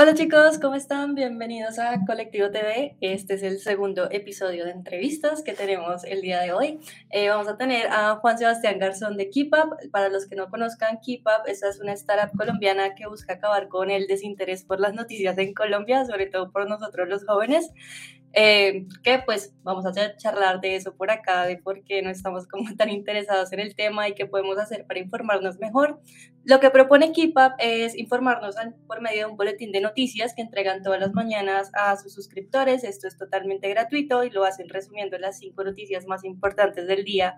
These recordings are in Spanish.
Hola chicos, ¿cómo están? Bienvenidos a Colectivo TV. Este es el segundo episodio de entrevistas que tenemos el día de hoy. Eh, vamos a tener a Juan Sebastián Garzón de KeepUp. Para los que no conozcan, KeepUp, esta es una startup colombiana que busca acabar con el desinterés por las noticias en Colombia, sobre todo por nosotros los jóvenes. Eh, que pues vamos a charlar de eso por acá, de por qué no estamos como tan interesados en el tema y qué podemos hacer para informarnos mejor. Lo que propone KeepUp es informarnos por medio de un boletín de noticias que entregan todas las mañanas a sus suscriptores. Esto es totalmente gratuito y lo hacen resumiendo las cinco noticias más importantes del día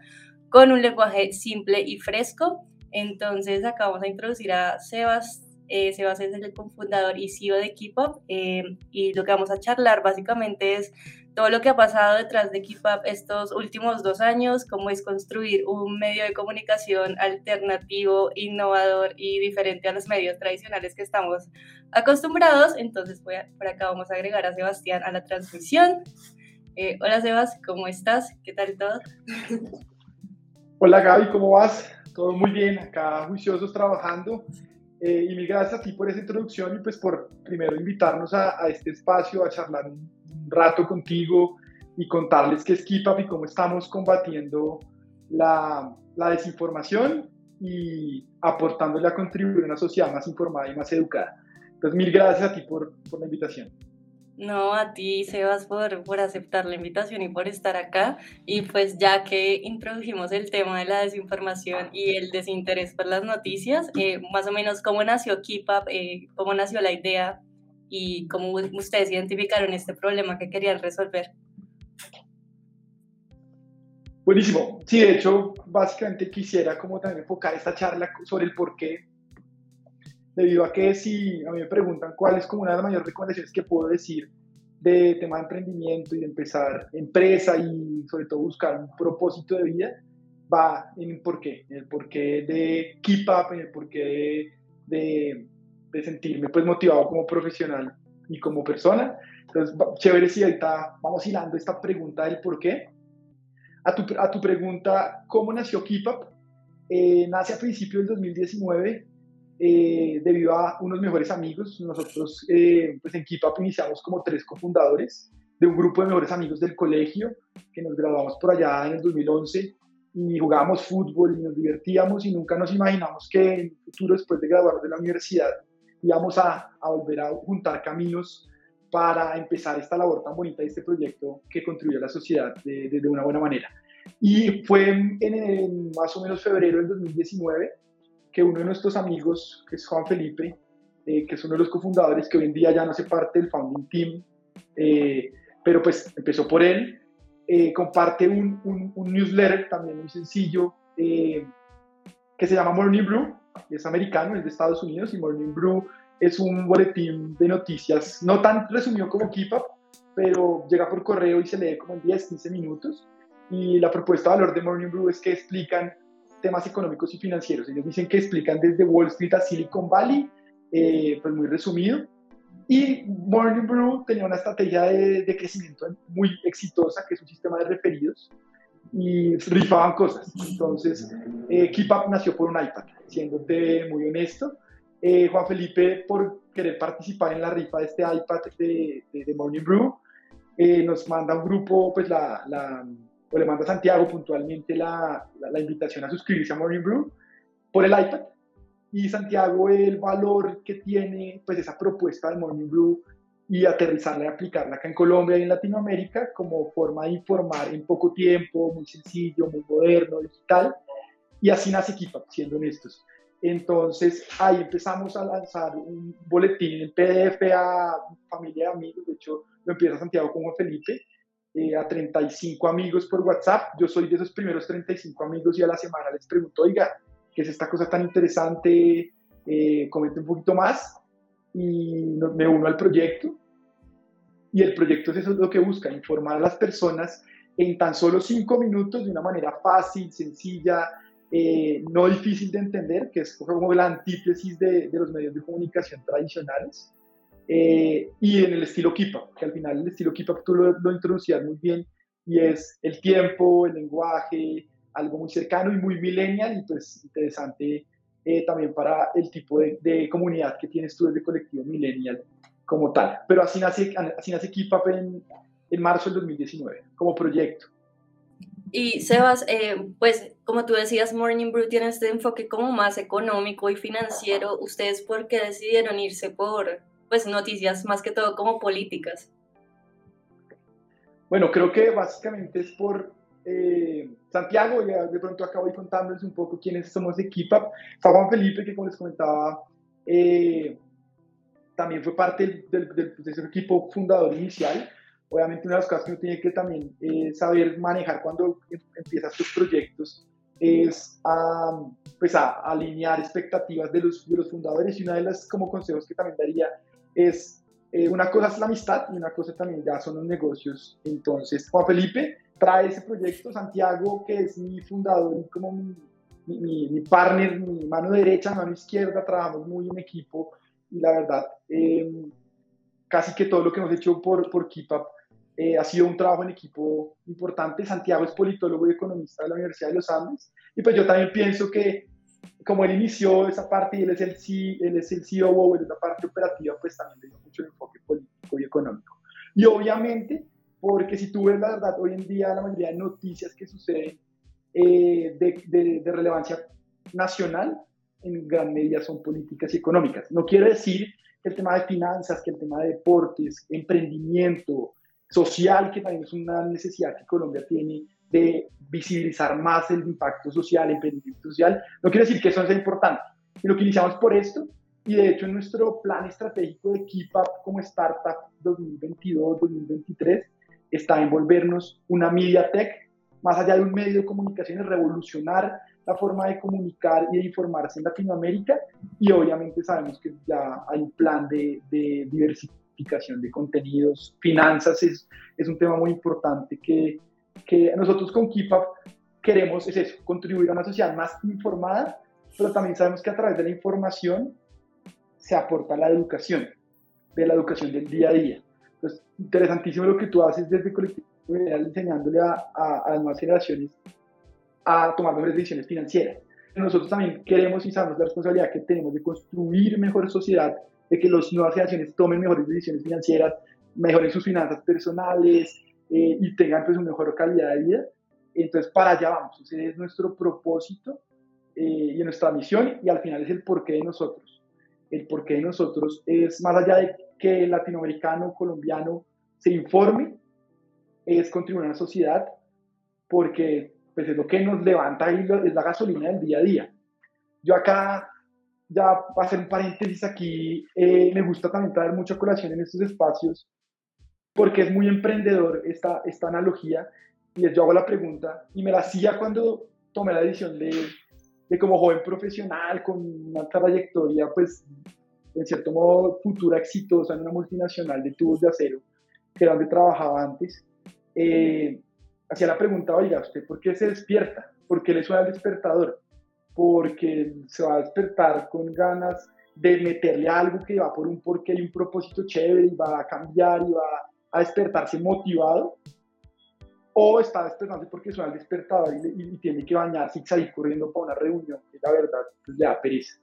con un lenguaje simple y fresco. Entonces acá vamos a introducir a Sebas eh, Sebas es el cofundador y CEO de KeepUp eh, y lo que vamos a charlar básicamente es todo lo que ha pasado detrás de KeepUp estos últimos dos años, cómo es construir un medio de comunicación alternativo, innovador y diferente a los medios tradicionales que estamos acostumbrados. Entonces, voy por acá vamos a agregar a Sebastián a la transmisión. Eh, hola Sebas, ¿cómo estás? ¿Qué tal todo? Hola Gaby, ¿cómo vas? Todo muy bien, acá juiciosos trabajando. Eh, y mil gracias a ti por esa introducción y pues por primero invitarnos a, a este espacio a charlar un, rato contigo y contarles qué es KeepUp y cómo estamos combatiendo la, la, desinformación y aportándole a contribuir a una sociedad más informada y más educada. Entonces, mil gracias a ti por, por la invitación. No, a ti, Sebas, por, por aceptar la invitación y por estar acá. Y pues ya que introdujimos el tema de la desinformación y el desinterés por las noticias, eh, más o menos cómo nació KeepUp, eh, cómo nació la idea y cómo ustedes identificaron este problema que querían resolver. Buenísimo. Sí, de hecho, básicamente quisiera como también enfocar esta charla sobre el por qué debido a que si a mí me preguntan cuál es como una de las mayores recomendaciones que puedo decir de tema de emprendimiento y de empezar empresa y sobre todo buscar un propósito de vida, va en el porqué, en el porqué de keep up, en el porqué de, de, sentirme pues motivado como profesional y como persona. Entonces, chévere si ahorita vamos hilando esta pregunta del por qué. A tu, a tu pregunta, ¿cómo nació Keep Up? Eh, nace a principios del 2019 eh, debido a unos mejores amigos. Nosotros eh, pues en Keep iniciamos como tres cofundadores de un grupo de mejores amigos del colegio que nos graduamos por allá en el 2011 y jugábamos fútbol y nos divertíamos y nunca nos imaginamos que en el futuro, después de graduarnos de la universidad, íbamos a, a volver a juntar caminos para empezar esta labor tan bonita, este proyecto que contribuye a la sociedad de, de, de una buena manera. Y fue en, en, más o menos febrero del 2019 que uno de nuestros amigos, que es Juan Felipe, eh, que es uno de los cofundadores, que hoy en día ya no hace parte del founding team, eh, pero pues empezó por él, eh, comparte un, un, newsletter también muy sencillo que se llama Morning Brew, es americano, es de Estados Unidos, y Morning Brew es un boletín de noticias, no tan resumido como Keep Up, pero llega por correo y se lee como en 10, 15 minutos. Y la propuesta de valor de Morning Brew es que explican temas económicos y financieros. Ellos dicen que explican desde Wall Street a Silicon Valley, eh, pues muy resumido. Y Morning Brew tenía una estrategia de, de, crecimiento muy exitosa, que es un sistema de referidos, y rifaban cosas. Entonces, eh, nació por un iPad, siéndote muy honesto. Eh, Juan Felipe, por querer participar en la rifa de este iPad de, de, de Morning Brew, eh, nos manda un grupo, pues la, la o le manda a Santiago puntualmente la, la, invitación a suscribirse a Morning Brew por el iPad. Y Santiago, el valor que tiene pues esa propuesta de Morning Brew y aterrizarla y aplicarla acá en Colombia y en Latinoamérica como forma de informar en poco tiempo, muy sencillo, muy moderno, digital. Y así nace Keep siendo honestos. Entonces ahí empezamos a lanzar un boletín en PDF a familia y amigos. De hecho, lo empieza Santiago con Juan Felipe eh, a 35 amigos por WhatsApp. Yo soy de esos primeros 35 amigos y a la semana les pregunto, oiga, ¿qué es esta cosa tan interesante? Eh, comente un poquito más y me uno al proyecto. Y el proyecto es eso es lo que busca, informar a las personas en tan solo cinco minutos de una manera fácil, sencilla, eh, no difícil de entender, que es como la antítesis de, de los medios de comunicación tradicionales. Eh, y en el estilo Keep Up, que al final el estilo Keep Up tú lo, lo, introducías muy bien, y es el tiempo, el lenguaje, algo muy cercano y muy millennial, y pues interesante eh, también para el tipo de, de, comunidad que tienes tú desde colectivo millennial como tal. Pero así nace, así nace KeepUp en, en marzo del 2019, como proyecto. Y Sebas, eh, pues como tú decías, Morning Brew tiene este enfoque como más económico y financiero. ¿Ustedes por qué decidieron irse por pues noticias más que todo como políticas? Bueno, creo que básicamente es por eh, Santiago, ya de pronto acabo de contándoles un poco quiénes somos KeepUp. Está Juan Felipe, que como les comentaba, eh, también fue parte del, del, de ese equipo fundador inicial obviamente una de las cosas que uno tiene que también eh, saber manejar cuando em, empiezas tus proyectos es a, pues a, alinear expectativas de los, de los fundadores y una de las como consejos que también daría es eh, una cosa es la amistad y una cosa también ya son los negocios. Entonces, Juan Felipe trae ese proyecto, Santiago, que es mi fundador y como mi, mi, mi partner, mi mano derecha, mano izquierda, trabajamos muy en equipo y la verdad, eh, casi que todo lo que hemos hecho por, por KeepUp eh, ha sido un trabajo en equipo importante. Santiago es politólogo y economista de la Universidad de los Andes. Y pues yo también pienso que como él inició esa parte y él es el, C, él es el COO, es la parte operativa, pues también le dio mucho enfoque político y económico. Y obviamente, porque si tú ves la verdad, hoy en día la mayoría de noticias que suceden eh, de, de, de relevancia nacional, en gran medida son políticas y económicas. No quiere decir que el tema de finanzas, que el tema de deportes, emprendimiento, social, que también es una necesidad que Colombia tiene de visibilizar más el impacto social, el emprendimiento social. No quiere decir que eso sea importante. Y lo que iniciamos por esto, y de hecho en nuestro plan estratégico de Keep Up como startup 2022-2023, está envolvernos una media tech, más allá de un medio de comunicación, revolucionar la forma de comunicar y de informarse en Latinoamérica. Y obviamente sabemos que ya hay un plan de, de diversificación de contenidos, finanzas es, es un tema muy importante que, que nosotros con KeepUp queremos, es eso, contribuir a una sociedad más informada, pero también sabemos que a través de la información se aporta la educación, de la educación del día a día. Entonces, interesantísimo lo que tú haces desde Colectivo enseñándole a, a, a las nuevas generaciones a tomar mejores decisiones financieras. Nosotros también queremos y sabemos la responsabilidad que tenemos de construir mejor sociedad de que las nuevas generaciones tomen mejores decisiones financieras, mejoren sus finanzas personales eh, y tengan pues una mejor calidad de vida. Entonces, para allá vamos. Ese es nuestro propósito eh, y nuestra misión y al final es el porqué de nosotros. El porqué de nosotros es más allá de que el latinoamericano, colombiano se informe, es contribuir a la sociedad porque pues es lo que nos levanta y es la gasolina del día a día. Yo acá ya para hacer un paréntesis aquí, eh, me gusta también traer mucha colación en estos espacios porque es muy emprendedor esta, esta analogía y yo hago la pregunta y me la hacía cuando tomé la decisión de, de como joven profesional con una trayectoria pues en cierto modo futura exitosa en una multinacional de tubos de acero que era donde trabajaba antes eh, hacía la pregunta oiga usted por qué se despierta por qué le suena el despertador porque se va a despertar con ganas de meterle algo que va por un porqué y un propósito chévere y va a cambiar y va a despertarse motivado, o está despertándose porque suena el despertador y, tiene que bañarse y salir corriendo para una reunión, que la verdad pues, le da pereza.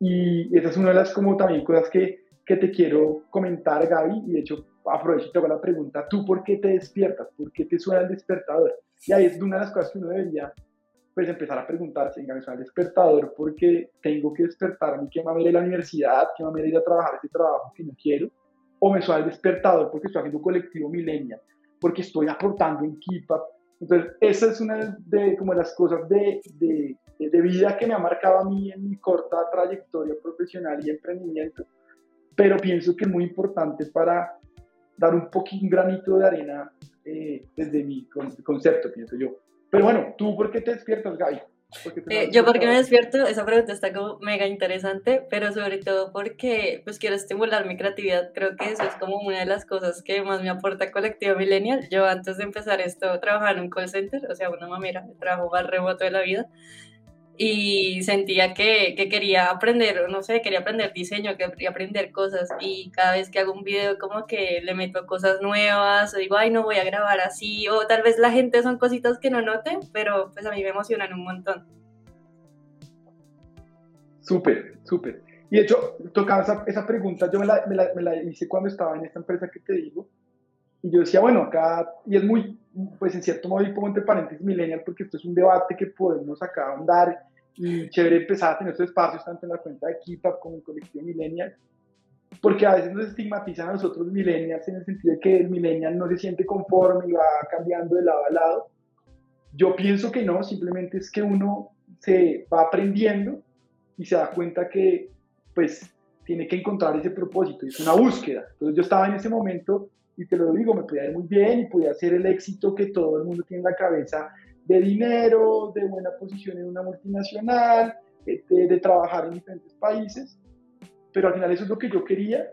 Y esa es una de las como también cosas que, que te quiero comentar, Gaby, y de hecho aprovecho y te hago la pregunta, ¿tú por qué te despiertas? ¿Por qué te suena el despertador? Y ahí es una de las cosas que uno debería pues empezar a preguntarse, venga, me suena el despertador porque tengo que despertarme, que me va a ir a la universidad, que me va a ir a trabajar ese trabajo que no quiero, o me suena el despertador porque estoy haciendo colectivo millennial, porque estoy aportando en Keep Entonces, esa es una de como las cosas de, de, de, vida que me ha marcado a mí en mi corta trayectoria profesional y emprendimiento, pero pienso que es muy importante para dar un poquito, un granito de arena eh, desde mi concepto, pienso yo. Pero bueno, ¿tú por qué te despiertas, Gaby? Eh, yo porque me despierto, esa pregunta está como mega interesante, pero sobre todo porque pues quiero estimular mi creatividad, creo que eso es como una de las cosas que más me aporta Colectivo Millennial. Yo antes de empezar esto trabajaba en un call center, o sea, una mamera, trabajo más remoto de la vida, y sentía que, que, quería aprender, no sé, quería aprender diseño, quería aprender cosas y cada vez que hago un video como que le meto cosas nuevas o digo, ay, no voy a grabar así o tal vez la gente son cositas que no noten, pero pues a mí me emocionan un montón. Súper, súper. Y de hecho, tocaba esa, esa pregunta, yo me la, me, la, me la, hice cuando estaba en esta empresa que te digo, y yo decía, bueno, acá, y es muy, pues en cierto modo, y pongo entre paréntesis millennial, porque esto es un debate que podemos acá andar, y chévere empezar a tener estos espacios, tanto en la cuenta de Equipa como en Colectivo Millennial, porque a veces nos estigmatizan a nosotros millennials en el sentido de que el millennial no se siente conforme y va cambiando de lado a lado. Yo pienso que no, simplemente es que uno se va aprendiendo y se da cuenta que pues tiene que encontrar ese propósito, es una búsqueda. Entonces yo estaba en ese momento y te lo digo, me podía ir muy bien y podía hacer el éxito que todo el mundo tiene en la cabeza de dinero, de buena posición en una multinacional, de, de trabajar en diferentes países, pero al final eso es lo que yo quería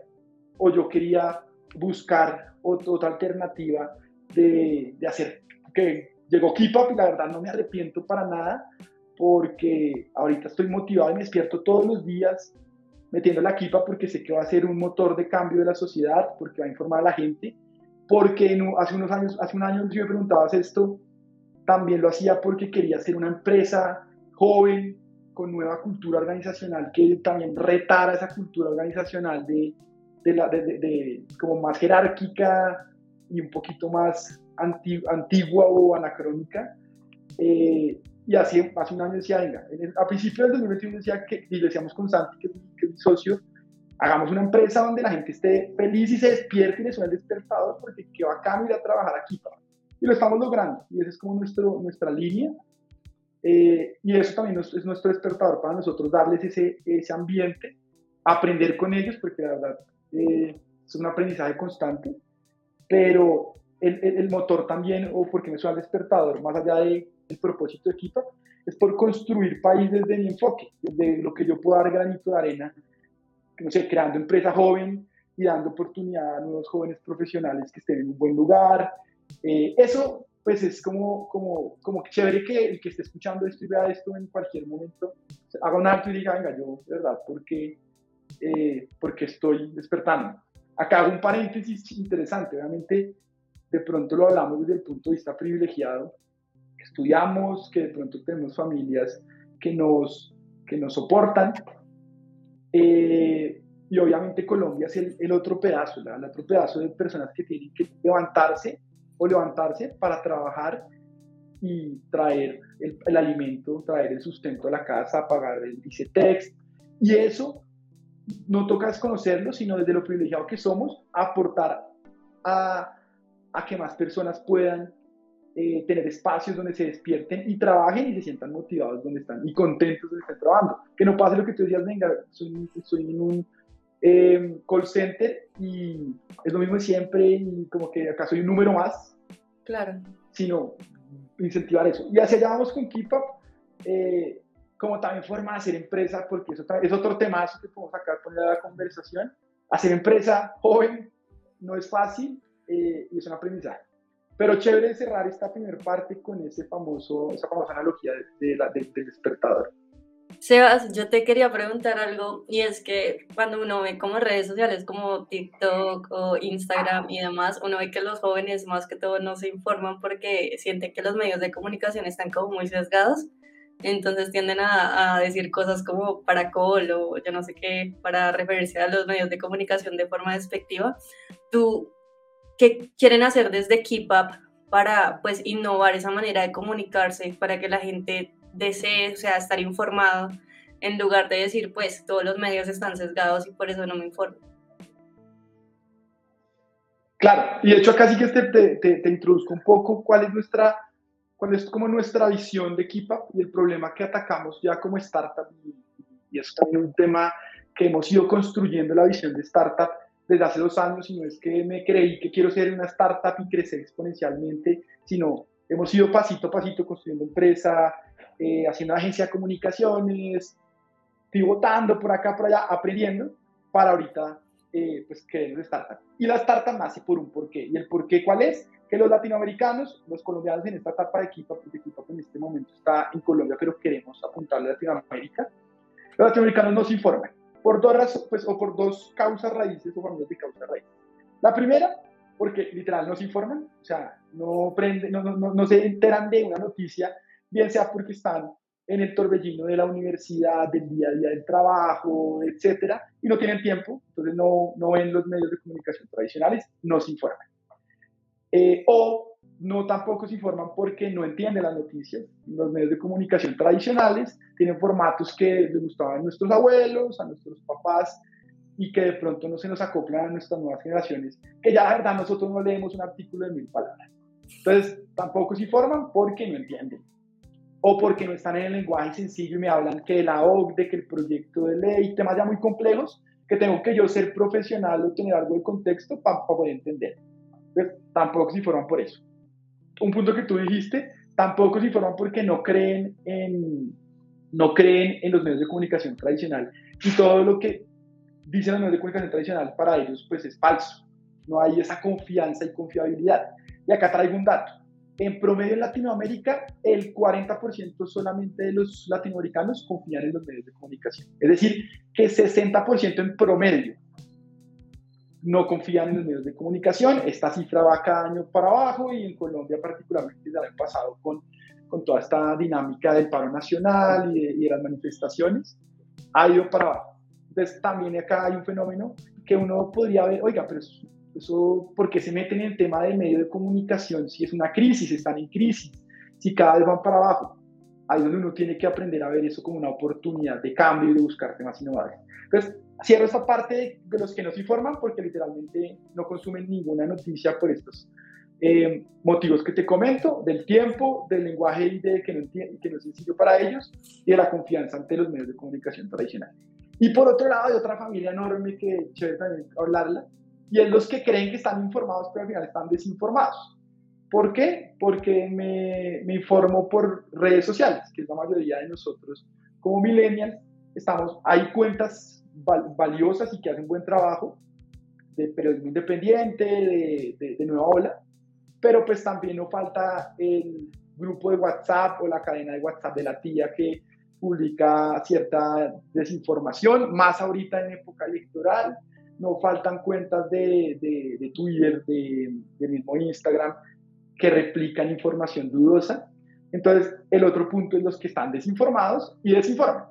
o yo quería buscar otra, alternativa de, de, hacer. Que llegó Keep Up y la verdad no me arrepiento para nada porque ahorita estoy motivado y me despierto todos los días metiendo la Keep Up porque sé que va a ser un motor de cambio de la sociedad, porque va a informar a la gente, porque hace unos años, hace un año si me preguntabas esto, también lo hacía porque quería ser una empresa joven, con nueva cultura organizacional que también retara esa cultura organizacional de, de, la, de, como más jerárquica y un poquito más antigua o anacrónica. Eh, y así, hace un año decía, venga, a principios del 2021 decía que, y decíamos con Santi, que, que, es mi socio, hagamos una empresa donde la gente esté feliz y se despierte y le suene el despertador porque qué bacano ir a trabajar aquí. Y lo estamos logrando, y esa es como nuestro, nuestra línea. Eh, y eso también es, nuestro despertador para nosotros, darles ese, ese ambiente, aprender con ellos, porque la verdad eh, es un aprendizaje constante, pero el, el, motor también, o porque me suena el despertador, más allá del propósito de equipo, es por construir países de mi enfoque, de lo que yo puedo dar granito de arena, no sé, creando empresa joven y dando oportunidad a nuevos jóvenes profesionales que estén en un buen lugar. Eh, eso pues es como, como, como chévere que el que esté escuchando esto y vea esto en cualquier momento, haga un acto y diga, venga, yo, de verdad, ¿por qué, eh, porque estoy despertando? Acá hago un paréntesis interesante, obviamente, de pronto lo hablamos desde el punto de vista privilegiado, que estudiamos, que de pronto tenemos familias que nos, que nos soportan, eh, y obviamente Colombia es el, el otro pedazo, el otro pedazo de personas que tienen que levantarse o levantarse para trabajar y traer el, alimento, traer el sustento a la casa, pagar el ICETEX. Y eso no toca desconocerlo, sino desde lo privilegiado que somos, aportar a, que más personas puedan eh, tener espacios donde se despierten y trabajen y se sientan motivados donde están y contentos donde estén trabajando. Que no pase lo que tú decías, venga, soy, soy en un eh, call center y es lo mismo de siempre y como que acá soy un número más. Claro. Sino incentivar eso. Y hacia allá vamos con Keep Up, eh, como también forma de hacer empresa, porque eso es otro temazo que podemos sacar, poner a la conversación. Hacer empresa joven no es fácil eh, y es un aprendizaje. Pero chévere cerrar esta primera parte con ese famoso, esa famosa analogía de, de la, del despertador. Sebas, yo te quería preguntar algo y es que cuando uno ve como redes sociales como TikTok o Instagram y demás, uno ve que los jóvenes más que todo no se informan porque sienten que los medios de comunicación están como muy sesgados, entonces tienden a, a decir cosas como para col o yo no sé qué para referirse a los medios de comunicación de forma despectiva. ¿Tú qué quieren hacer desde Keep Up para pues innovar esa manera de comunicarse para que la gente desee, o sea, estar informado, en lugar de decir, pues, todos los medios están sesgados y por eso no me informo. Claro, y de hecho acá sí que te, te, te, introduzco un poco cuál es nuestra, cuál es como nuestra visión de Equipa y el problema que atacamos ya como startup, y, y es también un tema que hemos ido construyendo la visión de startup desde hace dos años, y no es que me creí que quiero ser una startup y crecer exponencialmente, sino hemos ido pasito a pasito construyendo empresa, eh, haciendo agencia de comunicaciones, pivotando por acá, por allá, aprendiendo para ahorita eh, pues creer startup. Y la startup nace por un porqué. ¿Y el porqué cuál es? Que los latinoamericanos, los colombianos en esta etapa de equipo, porque equipo en este momento está en Colombia, pero queremos apuntarle a Latinoamérica, los latinoamericanos no se informan por dos razones, pues, o por dos causas raíces o familias de causas raíces. La primera, porque literal no se informan, o sea, no, prende, no, no, no, se enteran de una noticia bien sea porque están en el torbellino de la universidad, del día a día del trabajo, etcétera, y no tienen tiempo, entonces no, no ven los medios de comunicación tradicionales, no se informan. Eh, o no tampoco se informan porque no entienden las noticias. Los medios de comunicación tradicionales tienen formatos que les gustaban a nuestros abuelos, a nuestros papás, y que de pronto no se nos acoplan a nuestras nuevas generaciones, que ya la verdad nosotros no leemos un artículo de mil palabras. Entonces, tampoco se informan porque no entienden o porque no están en el lenguaje sencillo y me hablan que la OCDE, que el proyecto de ley, temas ya muy complejos, que tengo que yo ser profesional o tener algo de contexto para poder entender. Entonces, tampoco se informan por eso. Un punto que tú dijiste, tampoco se informan porque no creen en, no creen en los medios de comunicación tradicional y todo lo que dicen los medios de comunicación tradicional para ellos pues es falso. No hay esa confianza y confiabilidad. Y acá traigo un dato. En promedio en Latinoamérica, el 40% solamente de los latinoamericanos confían en los medios de comunicación. Es decir, que 60% en promedio no confían en los medios de comunicación. Esta cifra va cada año para abajo y en Colombia particularmente el año pasado con, con toda esta dinámica del paro nacional y de, y de las manifestaciones, ha ido para abajo. Entonces también acá hay un fenómeno que uno podría ver, oiga, pero eso, ¿por qué se meten en el tema del medio de comunicación si es una crisis, están en crisis, si cada vez van para abajo? Ahí es donde uno tiene que aprender a ver eso como una oportunidad de cambio y de buscar temas innovadores. Entonces, cierro esa parte de, los que no se informan porque literalmente no consumen ninguna noticia por estos eh, motivos que te comento, del tiempo, del lenguaje y de que no, que no es sencillo para ellos y de la confianza ante los medios de comunicación tradicionales. Y por otro lado, hay otra familia enorme que chévere también hablarla, y es los que creen que están informados, pero al final están desinformados. ¿Por qué? Porque me, me informo por redes sociales, que es la mayoría de nosotros como millennials. Estamos, hay cuentas valiosas y que hacen buen trabajo de periodismo independiente, de, de, de nueva ola, pero pues también no falta el grupo de WhatsApp o la cadena de WhatsApp de la tía que publica cierta desinformación, más ahorita en época electoral, no faltan cuentas de, de, Twitter, de, de, mismo Instagram, que replican información dudosa. Entonces, el otro punto es los que están desinformados y desinforman.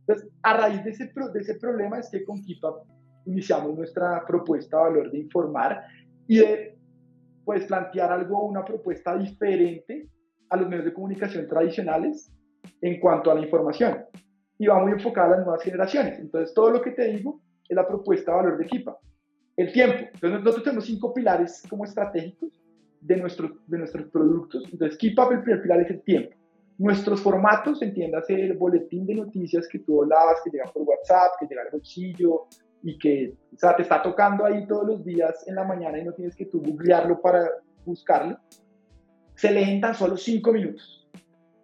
Entonces, a raíz de ese, de ese problema es que con KIPAP iniciamos nuestra propuesta de valor de informar y de pues, plantear algo, una propuesta diferente a los medios de comunicación tradicionales en cuanto a la información. Y va muy enfocada a las nuevas generaciones. Entonces, todo lo que te digo es la propuesta de valor de Kipa. El tiempo. Entonces, nosotros tenemos cinco pilares como estratégicos de nuestros, de nuestros productos. Entonces, KeepUp, el primer pilar es el tiempo. Nuestros formatos, entiéndase el boletín de noticias que tú hablabas, que llega por WhatsApp, que llega al bolsillo y que o sea, te está tocando ahí todos los días en la mañana y no tienes que tú googlearlo para buscarlo, se leen tan solo cinco minutos.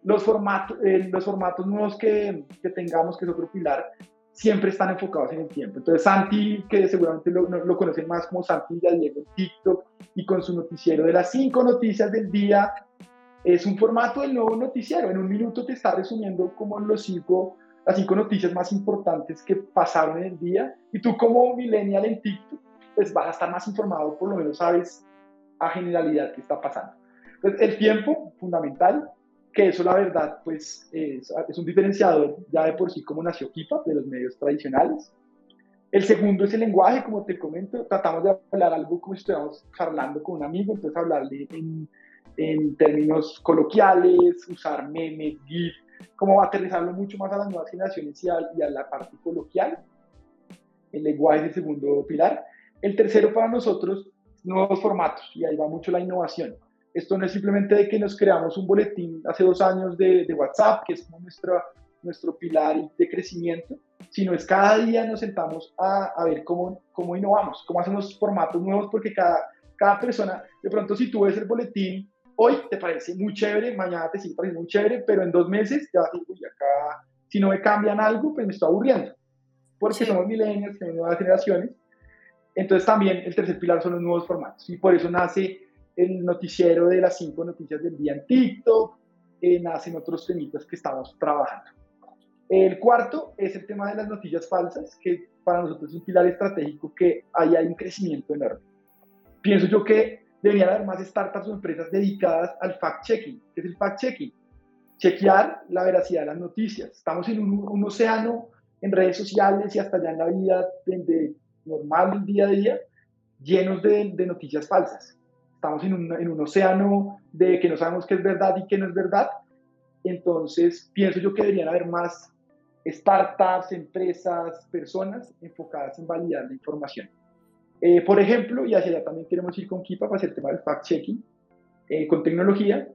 Los formatos, eh, los formatos nuevos que, que tengamos, que es otro pilar, siempre están enfocados en el tiempo. Entonces, Santi, que seguramente lo, lo conocen más como Santi Diego en TikTok, y con su noticiero de las cinco noticias del día, es un formato del nuevo noticiero. En un minuto te está resumiendo como los cinco, las cinco noticias más importantes que pasaron en el día, y tú como millennial en TikTok, pues vas a estar más informado, por lo menos sabes a generalidad qué está pasando. Entonces, el tiempo, fundamental, que eso la verdad pues es, es, un diferenciador ya de por sí como nació Kipa de los medios tradicionales. El segundo es el lenguaje, como te comento, tratamos de hablar algo como si estuviéramos charlando con un amigo, entonces hablarle en, en términos coloquiales, usar memes, GIF, como aterrizarlo mucho más a las nuevas generaciones y a, y a la parte coloquial. El lenguaje es el segundo pilar. El tercero para nosotros, nuevos formatos, y ahí va mucho la innovación esto no es simplemente de que nos creamos un boletín hace dos años de, de WhatsApp, que es como nuestro, nuestro pilar de crecimiento, sino es cada día nos sentamos a, a ver cómo, cómo innovamos, cómo hacemos formatos nuevos, porque cada, cada persona, de pronto si tú ves el boletín, hoy te parece muy chévere, mañana te sigue pareciendo muy chévere, pero en dos meses te vas a decir, uy, acá, si no me cambian algo, pues me estoy aburriendo, porque somos milenios, tenemos nuevas generaciones. Entonces también el tercer pilar son los nuevos formatos, y por eso nace el noticiero de las cinco noticias del día en TikTok, eh, nacen otros temitas que estamos trabajando. El cuarto es el tema de las noticias falsas, que para nosotros es un pilar estratégico que ahí hay un crecimiento enorme. Pienso yo que deberían haber más startups o empresas dedicadas al fact-checking. ¿Qué es el fact-checking? chequear la veracidad de las noticias. Estamos en un, océano en redes sociales y hasta allá en la vida de, normal, día a día, llenos de, de noticias falsas. Estamos en un, en un, océano de que no sabemos qué es verdad y qué no es verdad. Entonces, pienso yo que deberían haber más startups, empresas, personas enfocadas en validar la información. Eh, por ejemplo, y hacia allá también queremos ir con Kipa para hacer el tema del fact-checking eh, con tecnología,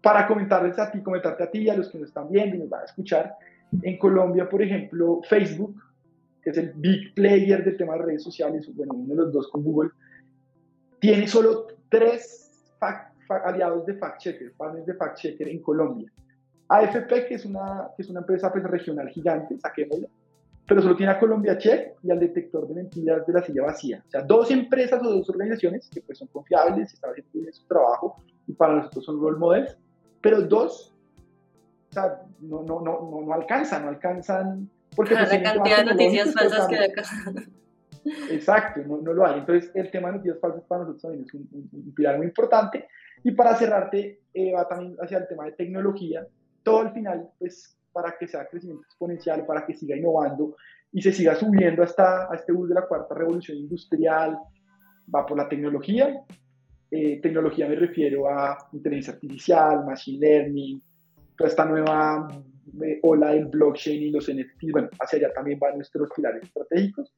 para comentarles a ti, comentarte a ti a los que nos están viendo y nos van a escuchar. En Colombia, por ejemplo, Facebook, que es el big player del tema de redes sociales, bueno, uno de los dos con Google, tiene solo tres aliados de fact-checker, partners de fact-checker en Colombia. AFP, que es una, que es una empresa pues, regional gigante, saquémosla, pero solo tiene a Colombia Check y al detector de mentiras de la silla vacía. O sea, dos empresas o dos organizaciones que pues, son confiables, están haciendo bien su trabajo y para nosotros son role models, pero dos, o sea, no, no, no, no, alcanzan, no alcanzan. Porque la pues, cantidad de noticias falsas que hay acá. Exacto, no, no, lo hay. Entonces, el tema de noticias falsas para nosotros también es un, pilar muy importante. Y para cerrarte, eh, va también hacia el tema de tecnología. Todo al final, pues para que sea crecimiento exponencial, para que siga innovando y se siga subiendo hasta a este bus de la cuarta revolución industrial, va por la tecnología. Eh, tecnología me refiero a inteligencia artificial, machine learning, toda esta nueva eh, ola del blockchain y los NFTs, bueno, hacia allá también van nuestros pilares estratégicos.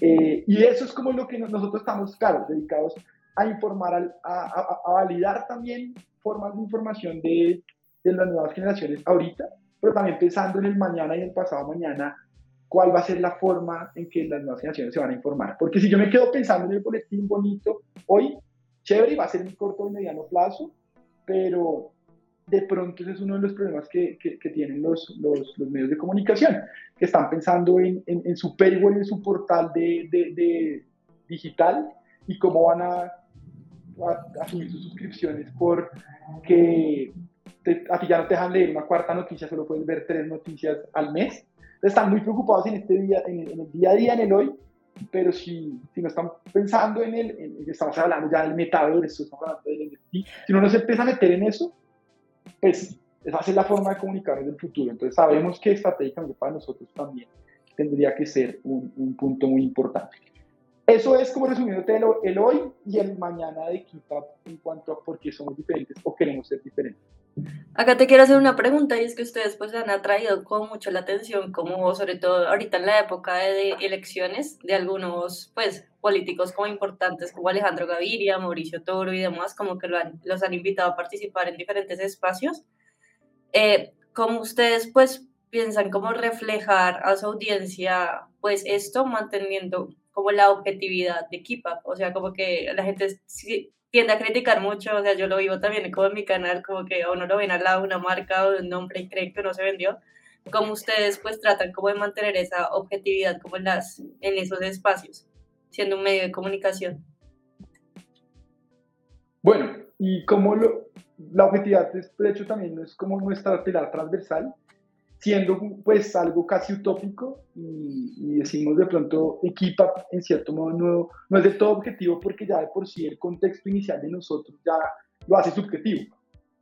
Eh, y eso es como lo que nosotros estamos, claro, dedicados a informar, a, a, validar también formas de información de, de las nuevas generaciones ahorita, pero también pensando en el mañana y el pasado mañana, cuál va a ser la forma en que las nuevas generaciones se van a informar. Porque si yo me quedo pensando en el boletín bonito hoy, chévere, va a ser en corto y mediano plazo, pero de pronto ese es uno de los problemas que, que, tienen los, los, los, medios de comunicación, que están pensando en, en, su paywall, en su portal de, de, digital y cómo van a, a, sus suscripciones por que a ti ya no te dejan leer una cuarta noticia, solo puedes ver tres noticias al mes. Están muy preocupados en este día, en el, día a día, en el hoy, pero si, si no están pensando en el, estamos hablando ya del metaverso, estamos hablando del NFT, si no nos empieza a meter en eso, pues esa es la forma de comunicar en el futuro. Entonces sabemos que estratégicamente para nosotros también tendría que ser un, un punto muy importante. Eso es como resumiéndote el, hoy y el mañana de Keepup en cuanto a por qué somos diferentes o queremos ser diferentes. Acá te quiero hacer una pregunta y es que ustedes pues han atraído con mucho la atención, como sobre todo ahorita en la época de, elecciones de algunos pues políticos como importantes como Alejandro Gaviria, Mauricio Toro y demás, como que los han invitado a participar en diferentes espacios. Eh, como ustedes pues piensan cómo reflejar a su audiencia pues esto manteniendo como la objetividad de Keep Up, o sea, como que la gente tiende a criticar mucho, o sea, yo lo vivo también como en mi canal, como que a uno lo ven al lado de una marca o de un nombre y creen que no se vendió, como ustedes pues tratan como de mantener esa objetividad como en, las, en esos espacios, siendo un medio de comunicación. Bueno, y como lo, la objetividad, de hecho, también es como nuestra pilar transversal, siendo pues algo casi utópico y, decimos de pronto equipa en cierto modo no, no es de todo objetivo porque ya de por sí el contexto inicial de nosotros ya lo hace subjetivo,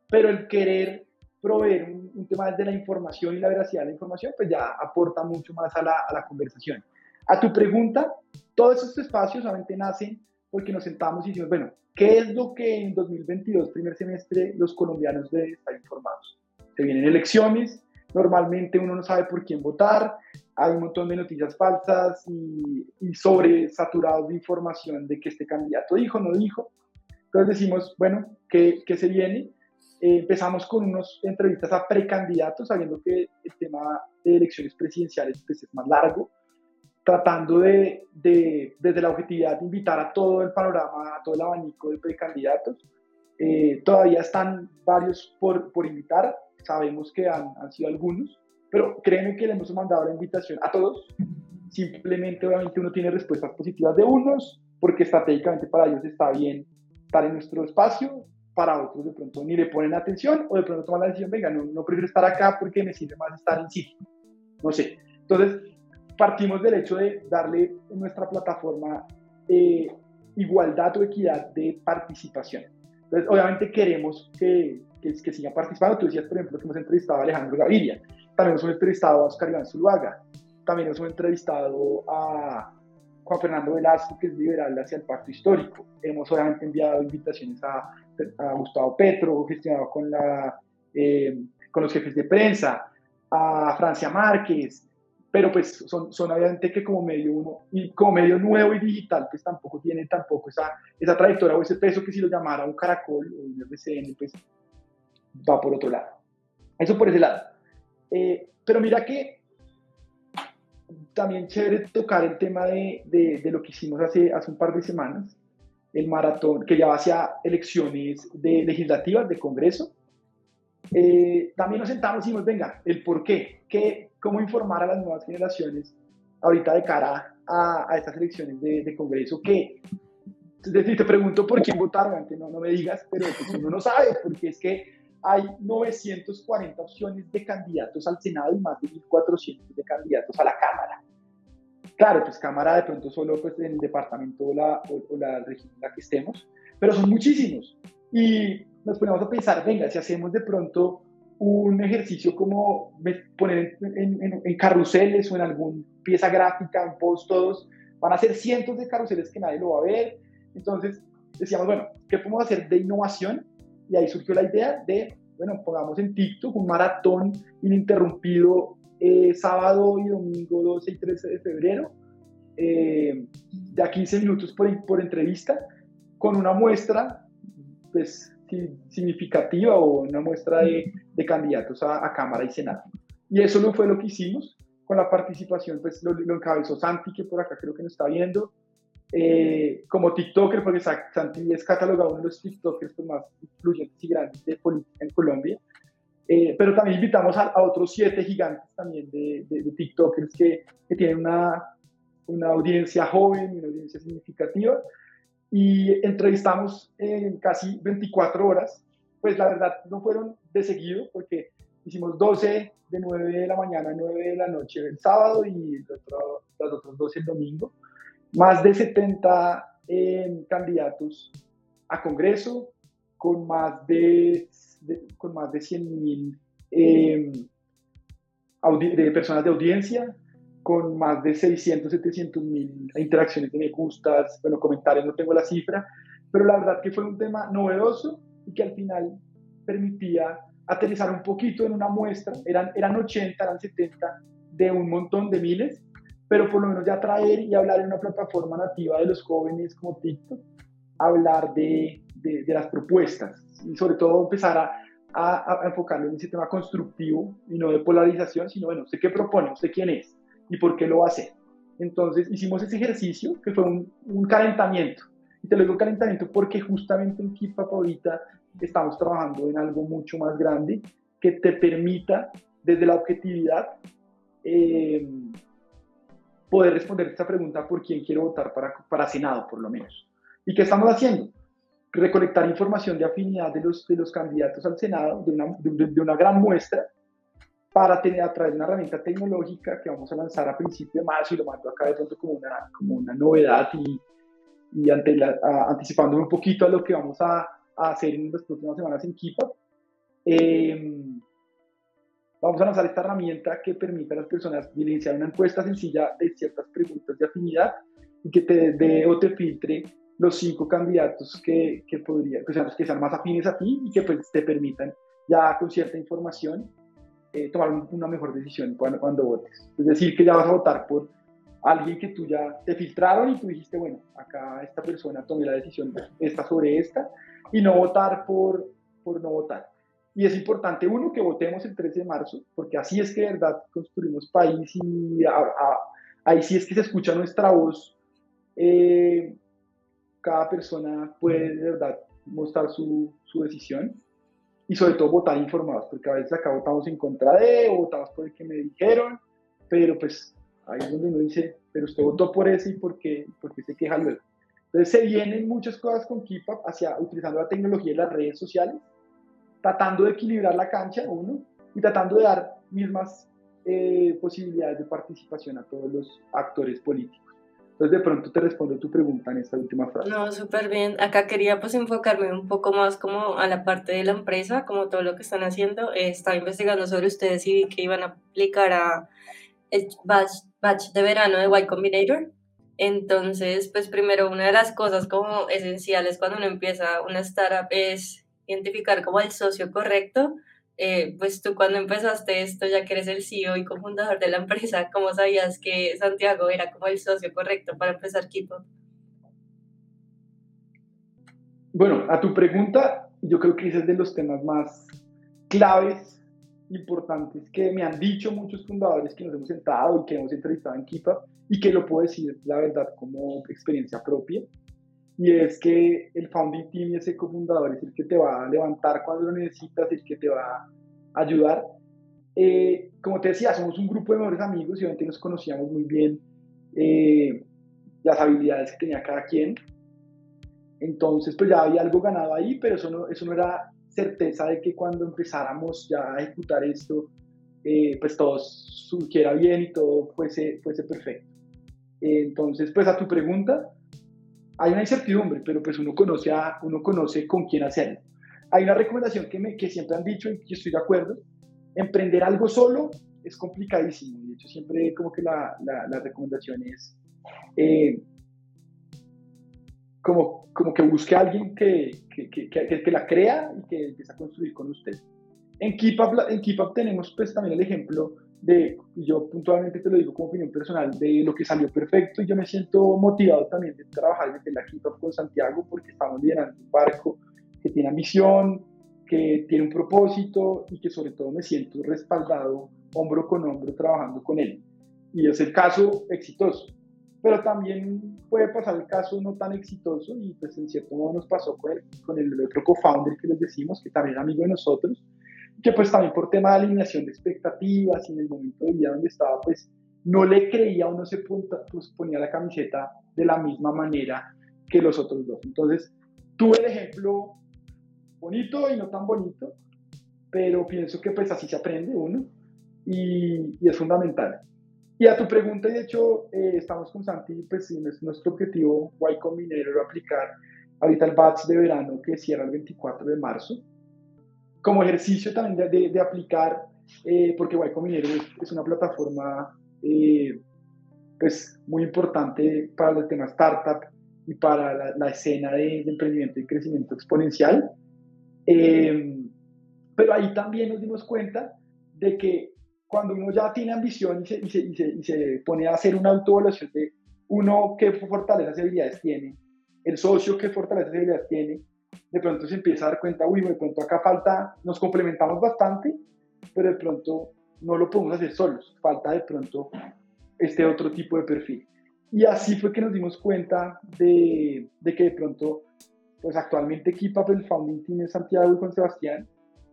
pero el querer proveer un, tema de la información y la veracidad de la información pues ya aporta mucho más a la, a la conversación. A tu pregunta, todos estos espacios solamente nacen porque nos sentamos y decimos, bueno, ¿qué es lo que en 2022, primer semestre, los colombianos deben estar informados? Se vienen elecciones, Normalmente uno no sabe por quién votar, hay un montón de noticias falsas y, y sobresaturados de información de que este candidato dijo, no dijo. Entonces decimos, bueno, ¿qué, qué se viene? Eh, empezamos con unas entrevistas a precandidatos, sabiendo que el tema de elecciones presidenciales pues, es más largo, tratando de, de, desde la objetividad, de invitar a todo el panorama, a todo el abanico de precandidatos. Eh, todavía están varios por, por invitar, sabemos que han, han sido algunos, pero créeme que le hemos mandado la invitación a todos. Simplemente, obviamente, uno tiene respuestas positivas de unos, porque estratégicamente para ellos está bien estar en nuestro espacio, para otros de pronto ni le ponen atención o de pronto toman la decisión, venga, no, no prefiero estar acá porque me sirve más estar en sitio. No sé. Entonces, partimos del hecho de darle en nuestra plataforma eh, igualdad o equidad de participación. Entonces, obviamente queremos que, que, que sigan participando. Tú decías, por ejemplo, que hemos entrevistado a Alejandro Gaviria, también hemos entrevistado a Oscar Iván Zuluaga, también hemos entrevistado a Juan Fernando Velasco, que es liberal hacia el pacto histórico. Hemos obviamente enviado invitaciones a, a Gustavo Petro, gestionado con, la, eh, con los jefes de prensa, a Francia Márquez, pero pues son, son obviamente que como medio uno, y como medio nuevo y digital, pues tampoco tiene tampoco esa, esa trayectoria o ese peso que si lo llamara un caracol o un RCN, pues va por otro lado. Eso por ese lado. Eh, pero mira que también chévere tocar el tema de, de, lo que hicimos hace, hace un par de semanas, el maratón, que ya va hacia elecciones de, legislativas, de Congreso. Eh, también nos sentamos y dijimos, venga, el por qué, qué, cómo informar a las nuevas generaciones ahorita de cara a, a estas elecciones de, de Congreso, que te pregunto por quién votaron, antes no, no me digas, pero pues uno no sabe, porque es que hay 940 opciones de candidatos al Senado y más de 1.400 de candidatos a la Cámara. Claro, pues Cámara de pronto solo pues, en el departamento o la, o, la región en la que estemos, pero son muchísimos. Y nos ponemos a pensar, venga, si hacemos de pronto un ejercicio como poner en, en, carruseles o en alguna pieza gráfica, un post, todos, van a ser cientos de carruseles que nadie lo va a ver. Entonces decíamos, bueno, ¿qué podemos hacer de innovación y ahí surgió la idea de, bueno, pongamos en TikTok un maratón ininterrumpido eh, sábado y domingo 12 y 13 de febrero, eh, de a 15 minutos por, por entrevista, con una muestra pues, significativa o una muestra de, de candidatos a, a, Cámara y Senado. Y eso fue lo que hicimos con la participación, pues lo, lo encabezó Santi, que por acá creo que nos está viendo, eh, como TikToker, porque Santi es catalogado uno de los TikTokers pues, más influyentes y grandes de política en Colombia. Eh, pero también invitamos a, otros siete gigantes también de, de, TikTokers que, que, tienen una, una audiencia joven, una audiencia significativa. Y entrevistamos en casi 24 horas. Pues la verdad no fueron de seguido, porque hicimos 12 de 9 de la mañana a 9 de la noche el sábado y otro, los otros 12 el domingo más de 70 eh, candidatos a Congreso, con más de, con más de 100 mil eh, de personas de audiencia, con más de 600, 700 mil interacciones de me gustas, bueno, comentarios, no tengo la cifra, pero la verdad que fue un tema novedoso y que al final permitía aterrizar un poquito en una muestra, eran, eran 80, eran 70 de un montón de miles, pero por lo menos ya traer y hablar en una plataforma nativa de los jóvenes como TikTok, hablar de, de, las propuestas y sobre todo empezar a, a, a, enfocarlo en ese tema constructivo y no de polarización, sino, bueno, sé qué propone, sé quién es y por qué lo va a hacer. Entonces hicimos ese ejercicio que fue un, un calentamiento. Y te lo digo calentamiento porque justamente en Keep ahorita estamos trabajando en algo mucho más grande que te permita desde la objetividad eh, poder responder esta pregunta por quién quiero votar para, para Senado, por lo menos. ¿Y qué estamos haciendo? Recolectar información de afinidad de los, de los candidatos al Senado, de una, de, una gran muestra, para tener a través de una herramienta tecnológica que vamos a lanzar a principio de marzo y lo mando acá de pronto como una, como una novedad y, y ante la, anticipando un poquito a lo que vamos a, a, hacer en las próximas semanas en Kipa. Eh, Vamos a lanzar esta herramienta que permite a las personas iniciar una encuesta sencilla de ciertas preguntas de afinidad y que te dé o te filtre los cinco candidatos que, que, sean, que sean más afines a ti y que pues, te permitan ya con cierta información eh, tomar una mejor decisión cuando, cuando votes. Es decir, que ya vas a votar por alguien que tú ya te filtraron y tú dijiste, bueno, acá esta persona tomé la decisión esta sobre esta y no votar por, por no votar. Y es importante, uno, que votemos el 13 de marzo, porque así es que de verdad construimos país y ahí sí es que se escucha nuestra voz. Eh, cada persona puede de verdad mostrar su, su, decisión y sobre todo votar informados, porque a veces acá votamos en contra de o votamos por el que me dijeron, pero pues ahí es donde uno dice, pero usted votó por ese y por qué, por qué se queja luego. Entonces se vienen muchas cosas con Keepup hacia utilizando la tecnología y las redes sociales tratando de equilibrar la cancha, uno, y tratando de dar mismas eh, posibilidades de participación a todos los actores políticos. Entonces, de pronto te respondo tu pregunta en esta última frase. No, súper bien. Acá quería pues enfocarme un poco más como a la parte de la empresa, como todo lo que están haciendo. Eh, estaba investigando sobre ustedes y que iban a aplicar a el batch, batch de verano de Y Combinator. Entonces, pues primero, una de las cosas como esenciales cuando uno empieza una startup es identificar como el socio correcto eh, pues tú cuando empezaste esto, ya que eres el CEO y cofundador de la empresa, ¿cómo sabías que Santiago era como el socio correcto para empezar Keepup? Bueno, a tu pregunta, yo creo que ese es de los temas más claves, importantes, que me han dicho muchos fundadores que nos hemos sentado y que hemos entrevistado en Keepup y que lo puedo decir, la verdad, como experiencia propia. Y es que el founding team ese cofundador es el que te va a levantar cuando lo necesitas, el que te va a ayudar. Eh, como te decía, somos un grupo de mejores amigos y obviamente nos conocíamos muy bien eh, las habilidades que tenía cada quien. Entonces, pues ya había algo ganado ahí, pero eso no, eso no era certeza de que cuando empezáramos ya a ejecutar esto, eh, pues todo surgiera bien y todo fuese, fuese perfecto. entonces, pues a tu pregunta, hay una incertidumbre, pero pues uno conoce, a, uno conoce con quién hacerlo. Hay una recomendación que, me, que siempre han dicho y que estoy de acuerdo, emprender algo solo es complicadísimo. De hecho, siempre como que la, la, recomendación es eh, como, como que busque a alguien que, que, que, que, la crea y que empiece a construir con usted. En KeepUp, en Keep tenemos pues también el ejemplo de, yo puntualmente te lo digo como opinión personal, de lo que salió perfecto y yo me siento motivado también de trabajar desde la Keep con Santiago porque estamos liderando un barco que tiene ambición, que tiene un propósito y que sobre todo me siento respaldado hombro con hombro trabajando con él. Y es el caso exitoso. Pero también puede pasar el caso no tan exitoso y pues en cierto modo nos pasó con el, con el otro co-founder que les decimos, que también es amigo de nosotros, que pues también por tema de alineación de expectativas y en el momento de vida donde estaba, pues no le creía o no se ponía la camiseta de la misma manera que los otros dos. Entonces, tuve el ejemplo bonito y no tan bonito, pero pienso que pues así se aprende uno y, es fundamental. Y a tu pregunta, y de hecho, eh, estamos con Santi, pues sí, es nuestro objetivo, Y Combinator, aplicar ahorita el batch de verano que cierra el 24 de marzo como ejercicio también de, aplicar, eh, porque Combinator es, una plataforma eh, pues, muy importante para el tema startup y para la, escena de, emprendimiento y crecimiento exponencial. Eh, pero ahí también nos dimos cuenta de que cuando uno ya tiene ambición y se pone a hacer una autoevaluación de uno qué fortalezas y habilidades tiene, el socio qué fortalezas y habilidades tiene, de pronto se empieza a dar cuenta, uy, de pronto acá falta, nos complementamos bastante, pero de pronto no lo podemos hacer solos, falta de pronto este otro tipo de perfil. Y así fue que nos dimos cuenta de, de que de pronto, pues actualmente Up el founding team es Santiago y con Sebastián,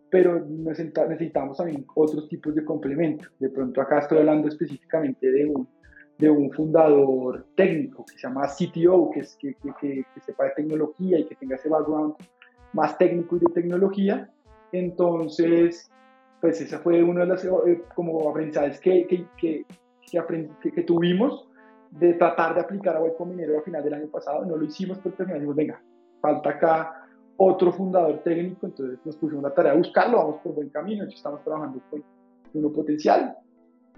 pero necesitamos también otros tipos de complemento. De pronto acá estoy hablando específicamente de un de un fundador técnico que se llama CTO, que, es, que, que, que, sepa de tecnología y que tenga ese background más técnico y de tecnología. Entonces, pues ese fue uno de los eh, como aprendizajes que, que, que, tuvimos de tratar de aplicar a Web Minero a final del año pasado. No lo hicimos porque dijimos, venga, falta acá otro fundador técnico, entonces nos pusimos la tarea de buscarlo, vamos por buen camino, estamos trabajando con uno potencial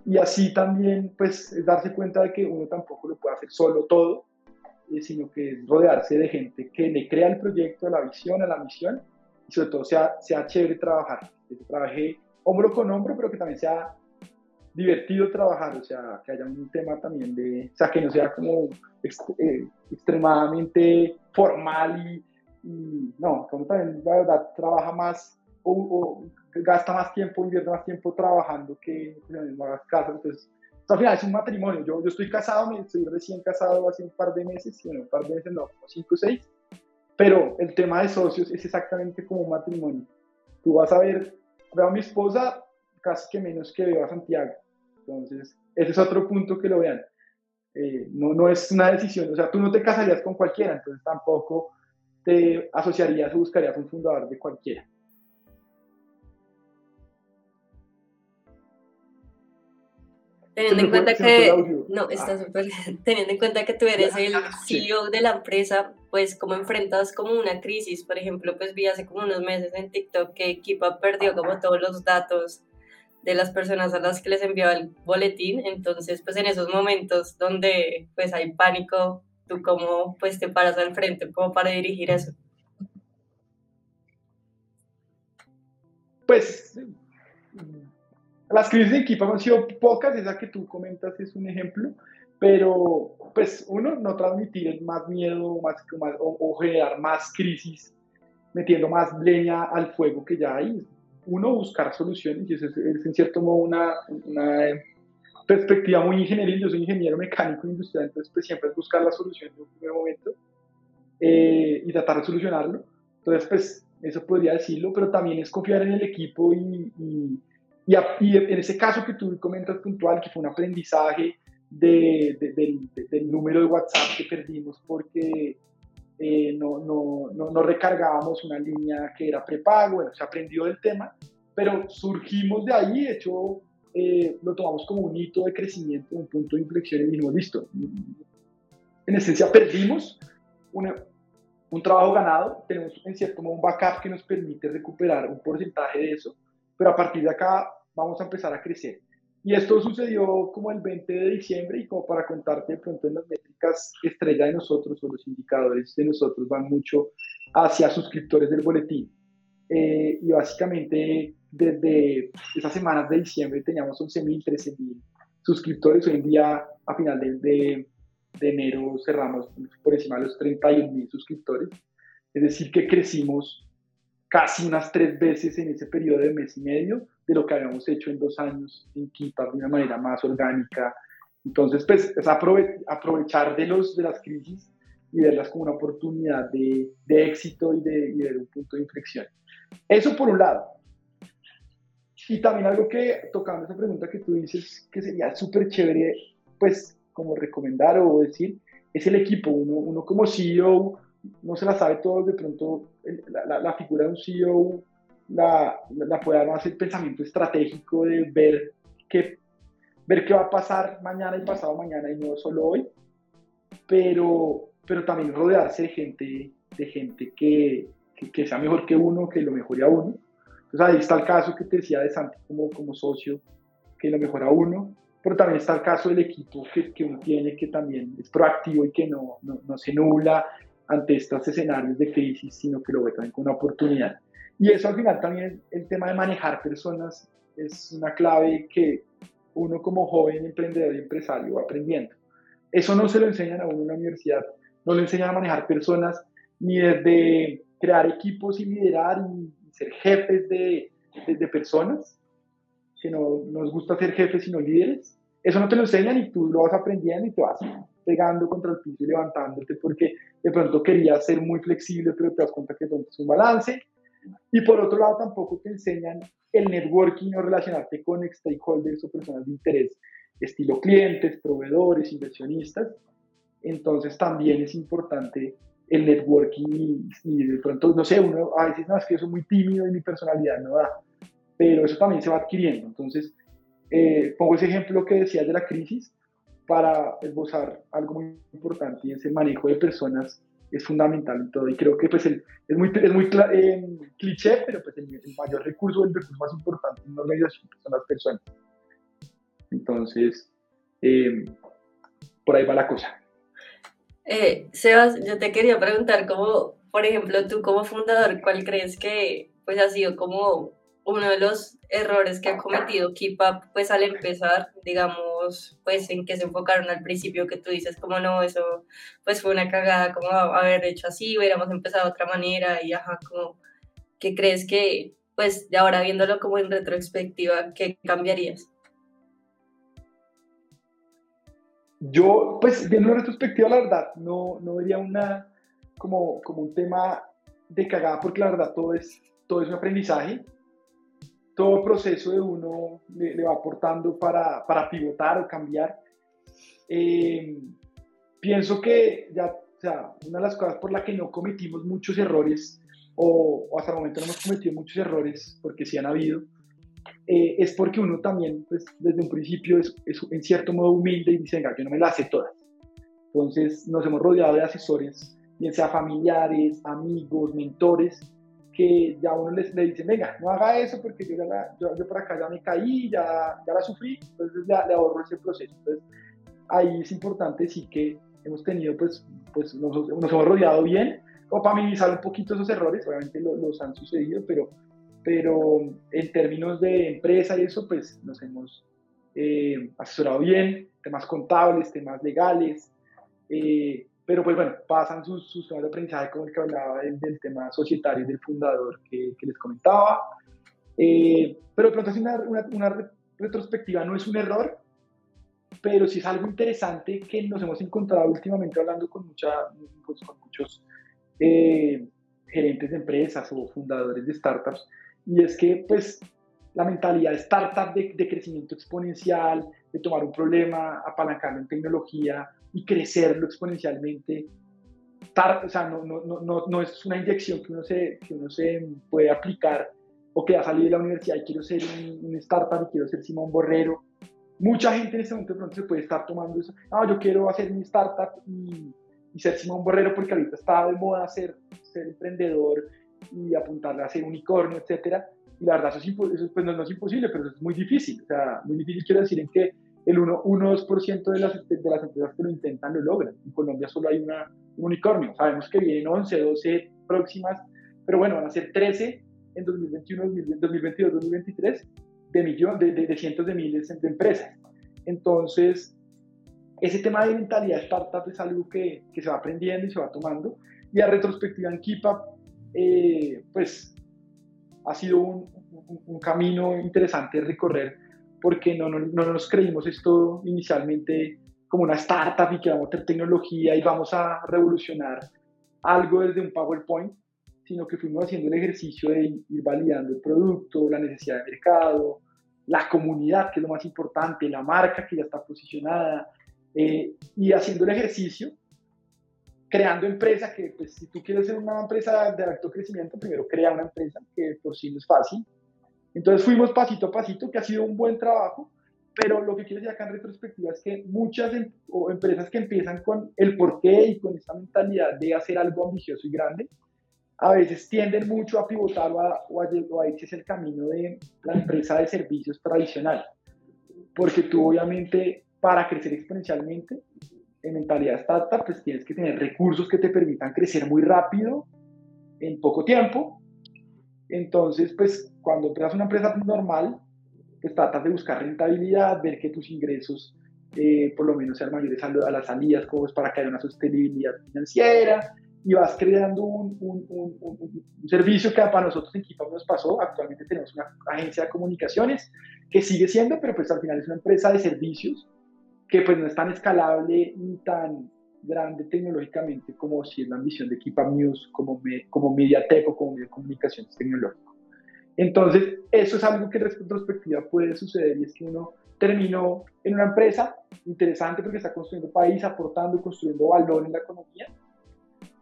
y así también, pues, darse cuenta de que uno tampoco lo puede hacer solo todo, eh, sino que es rodearse de gente que le crea el proyecto, la visión, a la misión, y sobre todo sea, sea chévere trabajar, que trabaje hombro con hombro, pero que también sea divertido trabajar, o sea, que haya un tema también de, o sea, que no sea como eh, extremadamente formal y, y, no, como también la verdad trabaja más o, gasta más tiempo, invierte más tiempo trabajando que en las mismas casas. Entonces, al final es un matrimonio. Yo, yo estoy casado, me estoy recién casado hace un par de meses, bueno, un par de meses, no, como cinco o seis. Pero el tema de socios es exactamente como un matrimonio. Tú vas a ver, veo a mi esposa casi que menos que veo a Santiago. Entonces, ese es otro punto que lo vean. Eh, no, no es una decisión, o sea, tú no te casarías con cualquiera, entonces tampoco te asociarías o buscarías un fundador de cualquiera. Teniendo en cuenta que no, está ah. súper teniendo en cuenta que tú eres el CEO de la empresa, pues cómo enfrentas como una crisis, por ejemplo, pues vi hace como unos meses en TikTok que Equipa perdió como todos los datos de las personas a las que les enviaba el boletín, entonces pues en esos momentos donde pues hay pánico, tú cómo pues te paras al frente como para dirigir eso. Pues las crisis de equipo han sido pocas, esa que tú comentas es un ejemplo, pero pues uno, no transmitir más miedo más, o, generar más crisis metiendo más leña al fuego que ya hay. Uno, buscar soluciones, y eso es, en cierto modo una, una, perspectiva muy ingenieril. Yo soy ingeniero mecánico industrial, entonces pues siempre es buscar la solución en un primer momento eh, y tratar de solucionarlo. Entonces, pues eso podría decirlo, pero también es confiar en el equipo y y, en ese caso que tú comentas puntual, que fue un aprendizaje de, del número de WhatsApp que perdimos porque eh, no, no, no, recargábamos una línea que era prepago, bueno, se aprendió del tema, pero surgimos de ahí, de hecho, eh, lo tomamos como un hito de crecimiento, un punto de inflexión y dijimos, listo, en esencia perdimos un trabajo ganado, tenemos en cierto modo un backup que nos permite recuperar un porcentaje de eso, pero a partir de acá vamos a empezar a crecer. Y esto sucedió como el 20 de diciembre y como para contarte de pronto en las métricas estrella de nosotros o los indicadores de nosotros van mucho hacia suscriptores del boletín. Eh, y básicamente desde esas semanas de diciembre teníamos 11.000, 13.000 suscriptores. Hoy en día, a final de, de, de enero, cerramos por encima de los 31.000 suscriptores. Es decir, que crecimos casi unas tres veces en ese periodo de mes y medio de lo que habíamos hecho en dos años en Kipa de una manera más orgánica. Entonces, pues es aprovechar de, los, de las crisis y verlas como una oportunidad de, de éxito y de, y un punto de inflexión. Eso por un lado. Y también algo que, tocando esa pregunta que tú dices, que sería súper chévere, pues como recomendar o decir, es el equipo. Uno, uno como CEO no se la sabe todo, de pronto la, la, figura de un CEO la, la puede dar más el pensamiento estratégico de ver qué, ver qué va a pasar mañana y pasado mañana y no solo hoy, pero, pero también rodearse de gente, de gente que, que, sea mejor que uno, que lo mejore a uno. Entonces ahí está el caso que te decía de Santi como, como socio, que lo mejora a uno, pero también está el caso del equipo que, que uno tiene, que también es proactivo y que no, no, no se nubla ante estos escenarios de crisis, sino que lo ve también como una oportunidad. Y eso al final también el tema de manejar personas es una clave que uno como joven emprendedor y empresario va aprendiendo. Eso no se lo enseñan a uno en la universidad, no le enseñan a manejar personas ni desde crear equipos y liderar y ser jefes de, de, personas, que no nos gusta ser jefes sino líderes. Eso no te lo enseñan y tú lo vas aprendiendo y te vas pegando contra el piso y levantándote porque de pronto querías ser muy flexible, pero te das cuenta que es un balance. Y por otro lado, tampoco te enseñan el networking o relacionarte con stakeholders o personas de interés, estilo clientes, proveedores, inversionistas. Entonces también es importante el networking y, de pronto, no sé, uno a veces no, es que yo soy muy tímido y mi personalidad no da, pero eso también se va adquiriendo. Entonces, eh, pongo ese ejemplo que decías de la crisis, para esbozar algo muy importante y es el manejo de personas es fundamental y todo. Y creo que pues el, es muy, es muy eh, cliché, pero pues el, mayor recurso, el recurso más importante en una organización son las personas. Entonces, eh, por ahí va la cosa. Eh, Sebas, yo te quería preguntar, cómo, por ejemplo, tú como fundador, ¿cuál crees que pues ha sido como uno de los errores que ha cometido Keep Up, pues al empezar, digamos, pues en que se enfocaron al principio que tú dices, como no, eso pues fue una cagada, como haber hecho así, hubiéramos empezado de otra manera y ajá, como, ¿qué crees que, pues de ahora viéndolo como en retrospectiva, ¿qué cambiarías? Yo, pues viendo en retrospectiva, la verdad, no, no vería una, como, como un tema de cagada, porque la verdad todo es, todo es un aprendizaje todo proceso de uno le, va aportando para, para, pivotar o cambiar. Eh, pienso que ya, o sea, una de las cosas por las que no cometimos muchos errores, o, hasta el momento no hemos cometido muchos errores, porque sí han habido, eh, es porque uno también, pues, desde un principio es, es, en cierto modo humilde y dice, venga, yo no me las sé todas. Entonces nos hemos rodeado de asesores, bien sea familiares, amigos, mentores, que ya uno les, le dice, venga, no haga eso porque yo, ya yo, yo, por acá ya me caí, ya, ya la sufrí, entonces ya le ahorro ese proceso. Entonces ahí es importante sí que hemos tenido, pues, pues nos, nos hemos rodeado bien, o para minimizar un poquito esos errores, obviamente los, los han sucedido, pero pero en términos de empresa y eso, pues nos hemos eh, asesorado bien, temas contables, temas legales, eh, pero pues bueno, pasan sus, sus temas de aprendizaje como el que hablaba del, tema societario del fundador que, que les comentaba, eh, pero de pronto es una, una, una, retrospectiva, no es un error, pero sí es algo interesante que nos hemos encontrado últimamente hablando con, mucha, pues, con muchos gerentes de empresas o fundadores de startups, y es que pues la mentalidad de startup de, de, crecimiento exponencial, de tomar un problema, apalancarlo en tecnología y crecerlo exponencialmente, tar, o sea, no, no, no, no, es una inyección que uno, se, que uno se puede aplicar o que ha salido de la universidad y quiero ser un, un startup y quiero ser Simón Borrero. Mucha gente en este momento de pronto se puede estar tomando eso. No, yo quiero hacer mi startup y, y ser Simón Borrero porque ahorita está de moda ser, ser emprendedor y apuntarle a ser unicornio, etcétera. Y la verdad, eso, es, eso pues, no, es imposible, pero es muy difícil. O sea, muy difícil quiero decir en que el 1-2% de las, de las empresas que lo intentan lo logran. En Colombia solo hay una, un unicornio. Sabemos que vienen 11, 12 próximas, pero bueno, van a ser 13 en 2021, 2022, 2023 de, millón, de, de, de cientos de miles de empresas. Entonces, ese tema de mentalidad startup es algo que, que, se va aprendiendo y se va tomando. Y a retrospectiva en Keepa, eh, pues ha sido un, un, camino interesante recorrer porque no, no, no, nos creímos esto inicialmente como una startup y que vamos a tener tecnología y vamos a revolucionar algo desde un PowerPoint, sino que fuimos haciendo el ejercicio de ir validando el producto, la necesidad de mercado, la comunidad, que es lo más importante, la marca que ya está posicionada, eh, y haciendo el ejercicio creando empresa, que pues, si tú quieres ser una empresa de alto crecimiento, primero crea una empresa, que por sí no es fácil. Entonces fuimos pasito a pasito, que ha sido un buen trabajo, pero lo que quiero decir acá en retrospectiva es que muchas em o empresas que empiezan con el porqué y con esta mentalidad de hacer algo ambicioso y grande, a veces tienden mucho a pivotar o a, o a, o a irse el camino de la empresa de servicios tradicional. Porque tú obviamente para crecer exponencialmente en mentalidad startup, pues tienes que tener recursos que te permitan crecer muy rápido en poco tiempo. Entonces, pues cuando empiezas una empresa normal, pues tratas de buscar rentabilidad, ver que tus ingresos eh, por lo menos sean mayores a, las salidas, como es para que haya una sostenibilidad financiera, y vas creando un, servicio que para nosotros en Kipam nos pasó. Actualmente tenemos una agencia de comunicaciones que sigue siendo, pero pues al final es una empresa de servicios que pues no es tan escalable ni tan grande tecnológicamente como si es la ambición de Equipa News, como, me, como Mediatek o como medio de comunicaciones tecnológico. Entonces, eso es algo que en retrospectiva puede suceder y es que uno terminó en una empresa interesante porque está construyendo país, aportando, construyendo valor en la economía,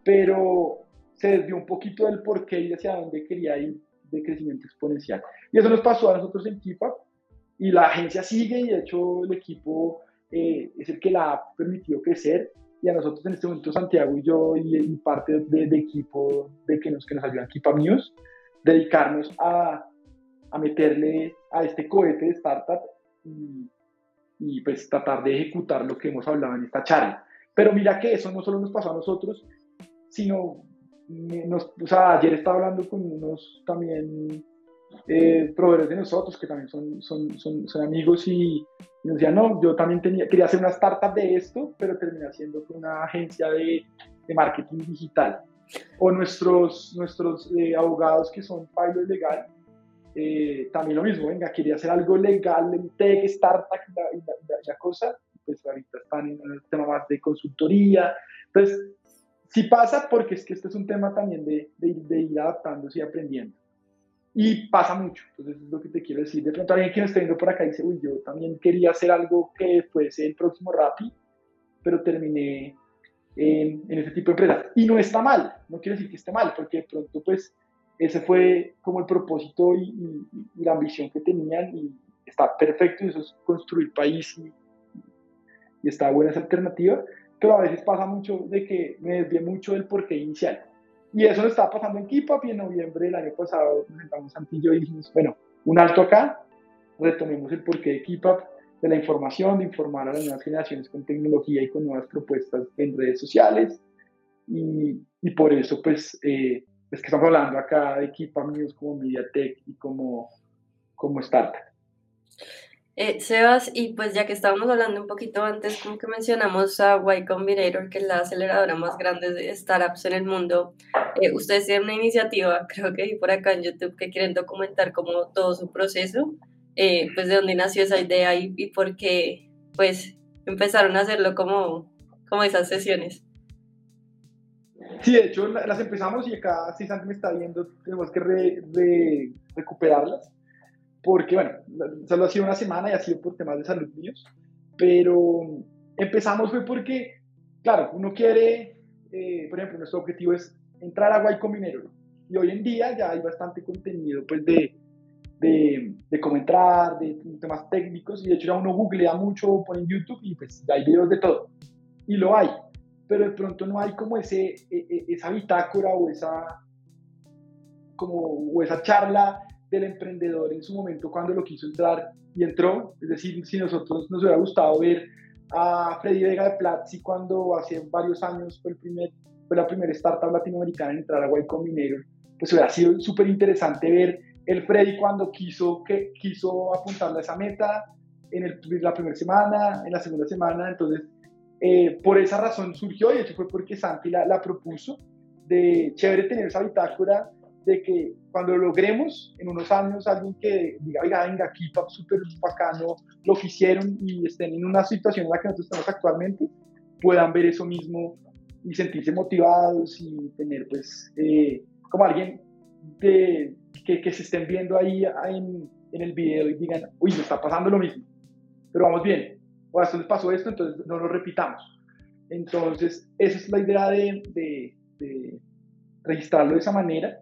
pero se desvió un poquito del porqué y hacia dónde quería ir de crecimiento exponencial. Y eso nos pasó a nosotros en Kipa y la agencia sigue y de hecho el equipo eh, es el que la ha permitido crecer y a nosotros en este momento Santiago y yo y, parte de, equipo de que nos, que nos ayudan Keep News, dedicarnos a, a, meterle a este cohete de startup y, y, pues tratar de ejecutar lo que hemos hablado en esta charla. Pero mira que eso no solo nos pasó a nosotros, sino nos, o ayer estaba hablando con unos también eh, proveedores de nosotros que también son, son, son, son amigos y, nos decían, no, yo también tenía, quería hacer una startup de esto, pero terminé haciendo una agencia de, de marketing digital. O nuestros, nuestros eh, abogados que son pilot legal, eh, también lo mismo, venga, quería hacer algo legal, en tech, startup, la, la, la, cosa, pues ahorita están en el tema más de consultoría. Entonces, sí pasa porque es que este es un tema también de, de, de ir adaptándose y aprendiendo. Y pasa mucho, entonces es lo que te quiero decir. De pronto alguien que me está viendo por acá dice, uy, yo también quería hacer algo que fuese el próximo Rappi, pero terminé en, en ese tipo de empresas. Y no está mal, no quiero decir que esté mal, porque de pronto pues ese fue como el propósito y, la ambición que tenían y está perfecto y eso es construir país y, y está buena esa alternativa, pero a veces pasa mucho de que me desvié mucho del porqué inicial. Y eso lo estaba pasando en Kipap y en noviembre del año pasado nos sentamos Santillo y dijimos, bueno, un alto acá, retomemos el porqué de Kipap, de la información, de informar a las nuevas generaciones con tecnología y con nuevas propuestas en redes sociales. Y, y por eso, pues, eh, es que estamos hablando acá de News como MediaTek y como, como startup. Eh, Sebas, y pues ya que estábamos hablando un poquito antes, como que mencionamos a Y Combinator, que es la aceleradora más grande de startups en el mundo, eh, ustedes tienen una iniciativa, creo que por acá en YouTube, que quieren documentar como todo su proceso, eh, pues de dónde nació esa idea y, y, por qué pues empezaron a hacerlo como, como esas sesiones. Sí, de hecho las empezamos y acá si Santi me está viendo, tenemos que re, recuperarlas porque, bueno, solo ha sido una semana y ha sido por temas de salud míos, pero empezamos fue porque, claro, uno quiere, eh, por ejemplo, nuestro objetivo es entrar a Guay Combinator, y hoy en día ya hay bastante contenido, pues, de, de, de cómo entrar, de temas técnicos, y de hecho ya uno googlea mucho, pone en YouTube y pues hay videos de todo, y lo hay, pero de pronto no hay como ese, e, e, esa bitácora o esa, como, o esa charla del emprendedor en su momento cuando lo quiso entrar y entró. Es decir, si nosotros nos hubiera gustado ver a Freddy Vega de Platzi cuando hace varios años fue, el primer, fue la primera startup latinoamericana en entrar a Y Combinator, pues hubiera sido súper interesante ver el Freddy cuando quiso, que, quiso apuntarle a esa meta en la primera semana, en la segunda semana. Entonces, eh, por esa razón surgió y eso fue porque Santi la, la propuso de chévere tener esa bitácora de que cuando logremos en unos años alguien que diga, oiga, venga, aquí, súper bacano, lo que hicieron y estén en una situación en la que nosotros estamos actualmente, puedan ver eso mismo y sentirse motivados y tener pues eh, como alguien de, que, que, se estén viendo ahí en, en, el video y digan, uy, me está pasando lo mismo, pero vamos bien, o esto les pasó esto, entonces no lo repitamos. Entonces, esa es la idea de, de, de registrarlo de esa manera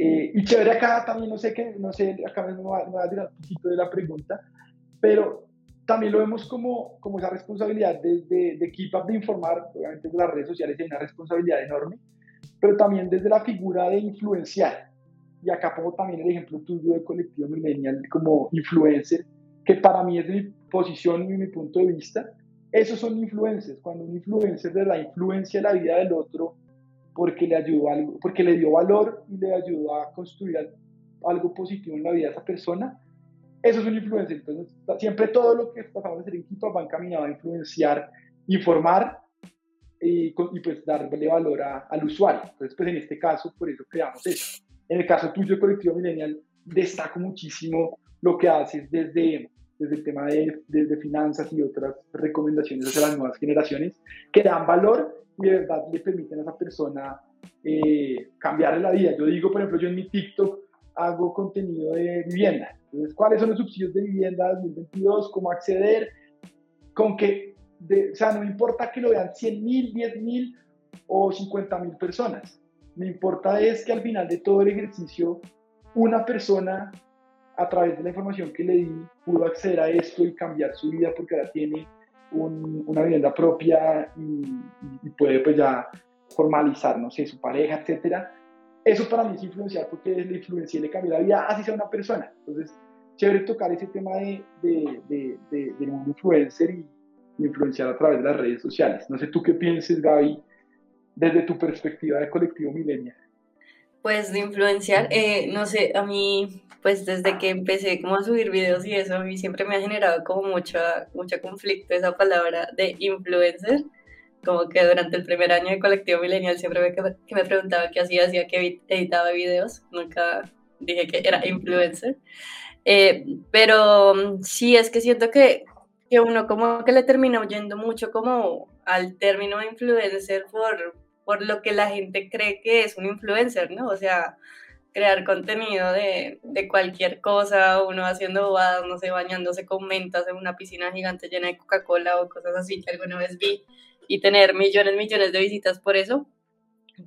eh, y chévere acá también, no sé qué, no sé, acá me va, me va a tirar un poquito de la pregunta, pero también lo vemos como, como esa responsabilidad de, de, de Keep Up de informar, obviamente desde las redes sociales hay una responsabilidad enorme, pero también desde la figura de influenciar. Y acá pongo también el ejemplo tuyo de Colectivo Millennial como influencer, que para mí es mi posición y mi punto de vista, esos son influencers. Cuando un influencer de la influencia en la vida del otro porque le, ayudó algo, porque le dio valor y le ayudó a construir algo positivo en la vida de esa persona, eso es un influencer. Entonces, siempre todo lo que pasamos a hacer en equipo va encaminado a influenciar, informar y, y pues darle valor al usuario. Entonces, pues en este caso, por eso creamos eso. En el caso tuyo, Colectivo Millennial, destaco muchísimo lo que haces desde, desde el tema de, de, finanzas y otras recomendaciones hacia las nuevas generaciones que dan valor y de verdad le permiten a esa persona eh, cambiarle la vida. Yo digo, por ejemplo, yo en mi TikTok hago contenido de vivienda. Entonces, ¿cuáles son los subsidios de vivienda 2022? ¿Cómo acceder? Con que, o sea, no importa que lo vean 100 mil, 10 mil o 50 mil personas. Me importa es que al final de todo el ejercicio, una persona, a través de la información que le di, pudo acceder a esto y cambiar su vida porque ahora tiene una vivienda propia y, puede pues ya formalizar, no sé, su pareja, etcétera. Eso para mí es influenciar porque la influencia le cambia la vida, así sea una persona. Entonces, chévere tocar ese tema de, de, de, de del mundo influencer y, influenciar a través de las redes sociales. No sé tú qué pienses, Gaby, desde tu perspectiva de colectivo milenial. Pues de influenciar, eh, no sé, a mí pues desde que empecé como a subir videos y eso, a mí siempre me ha generado como mucho, mucho conflicto esa palabra de influencer, como que durante el primer año de Colectivo Millennial siempre me, que me preguntaba qué hacía, hacía que editaba videos, nunca dije que era influencer, eh, pero sí es que siento que, que uno como que le termina oyendo mucho como al término influencer por, por lo que la gente cree que es un influencer, ¿no? O sea, crear contenido de, cualquier cosa, uno haciendo bobadas, no sé, bañándose con mentas en una piscina gigante llena de Coca-Cola o cosas así que alguna vez vi y tener millones, millones de visitas por eso.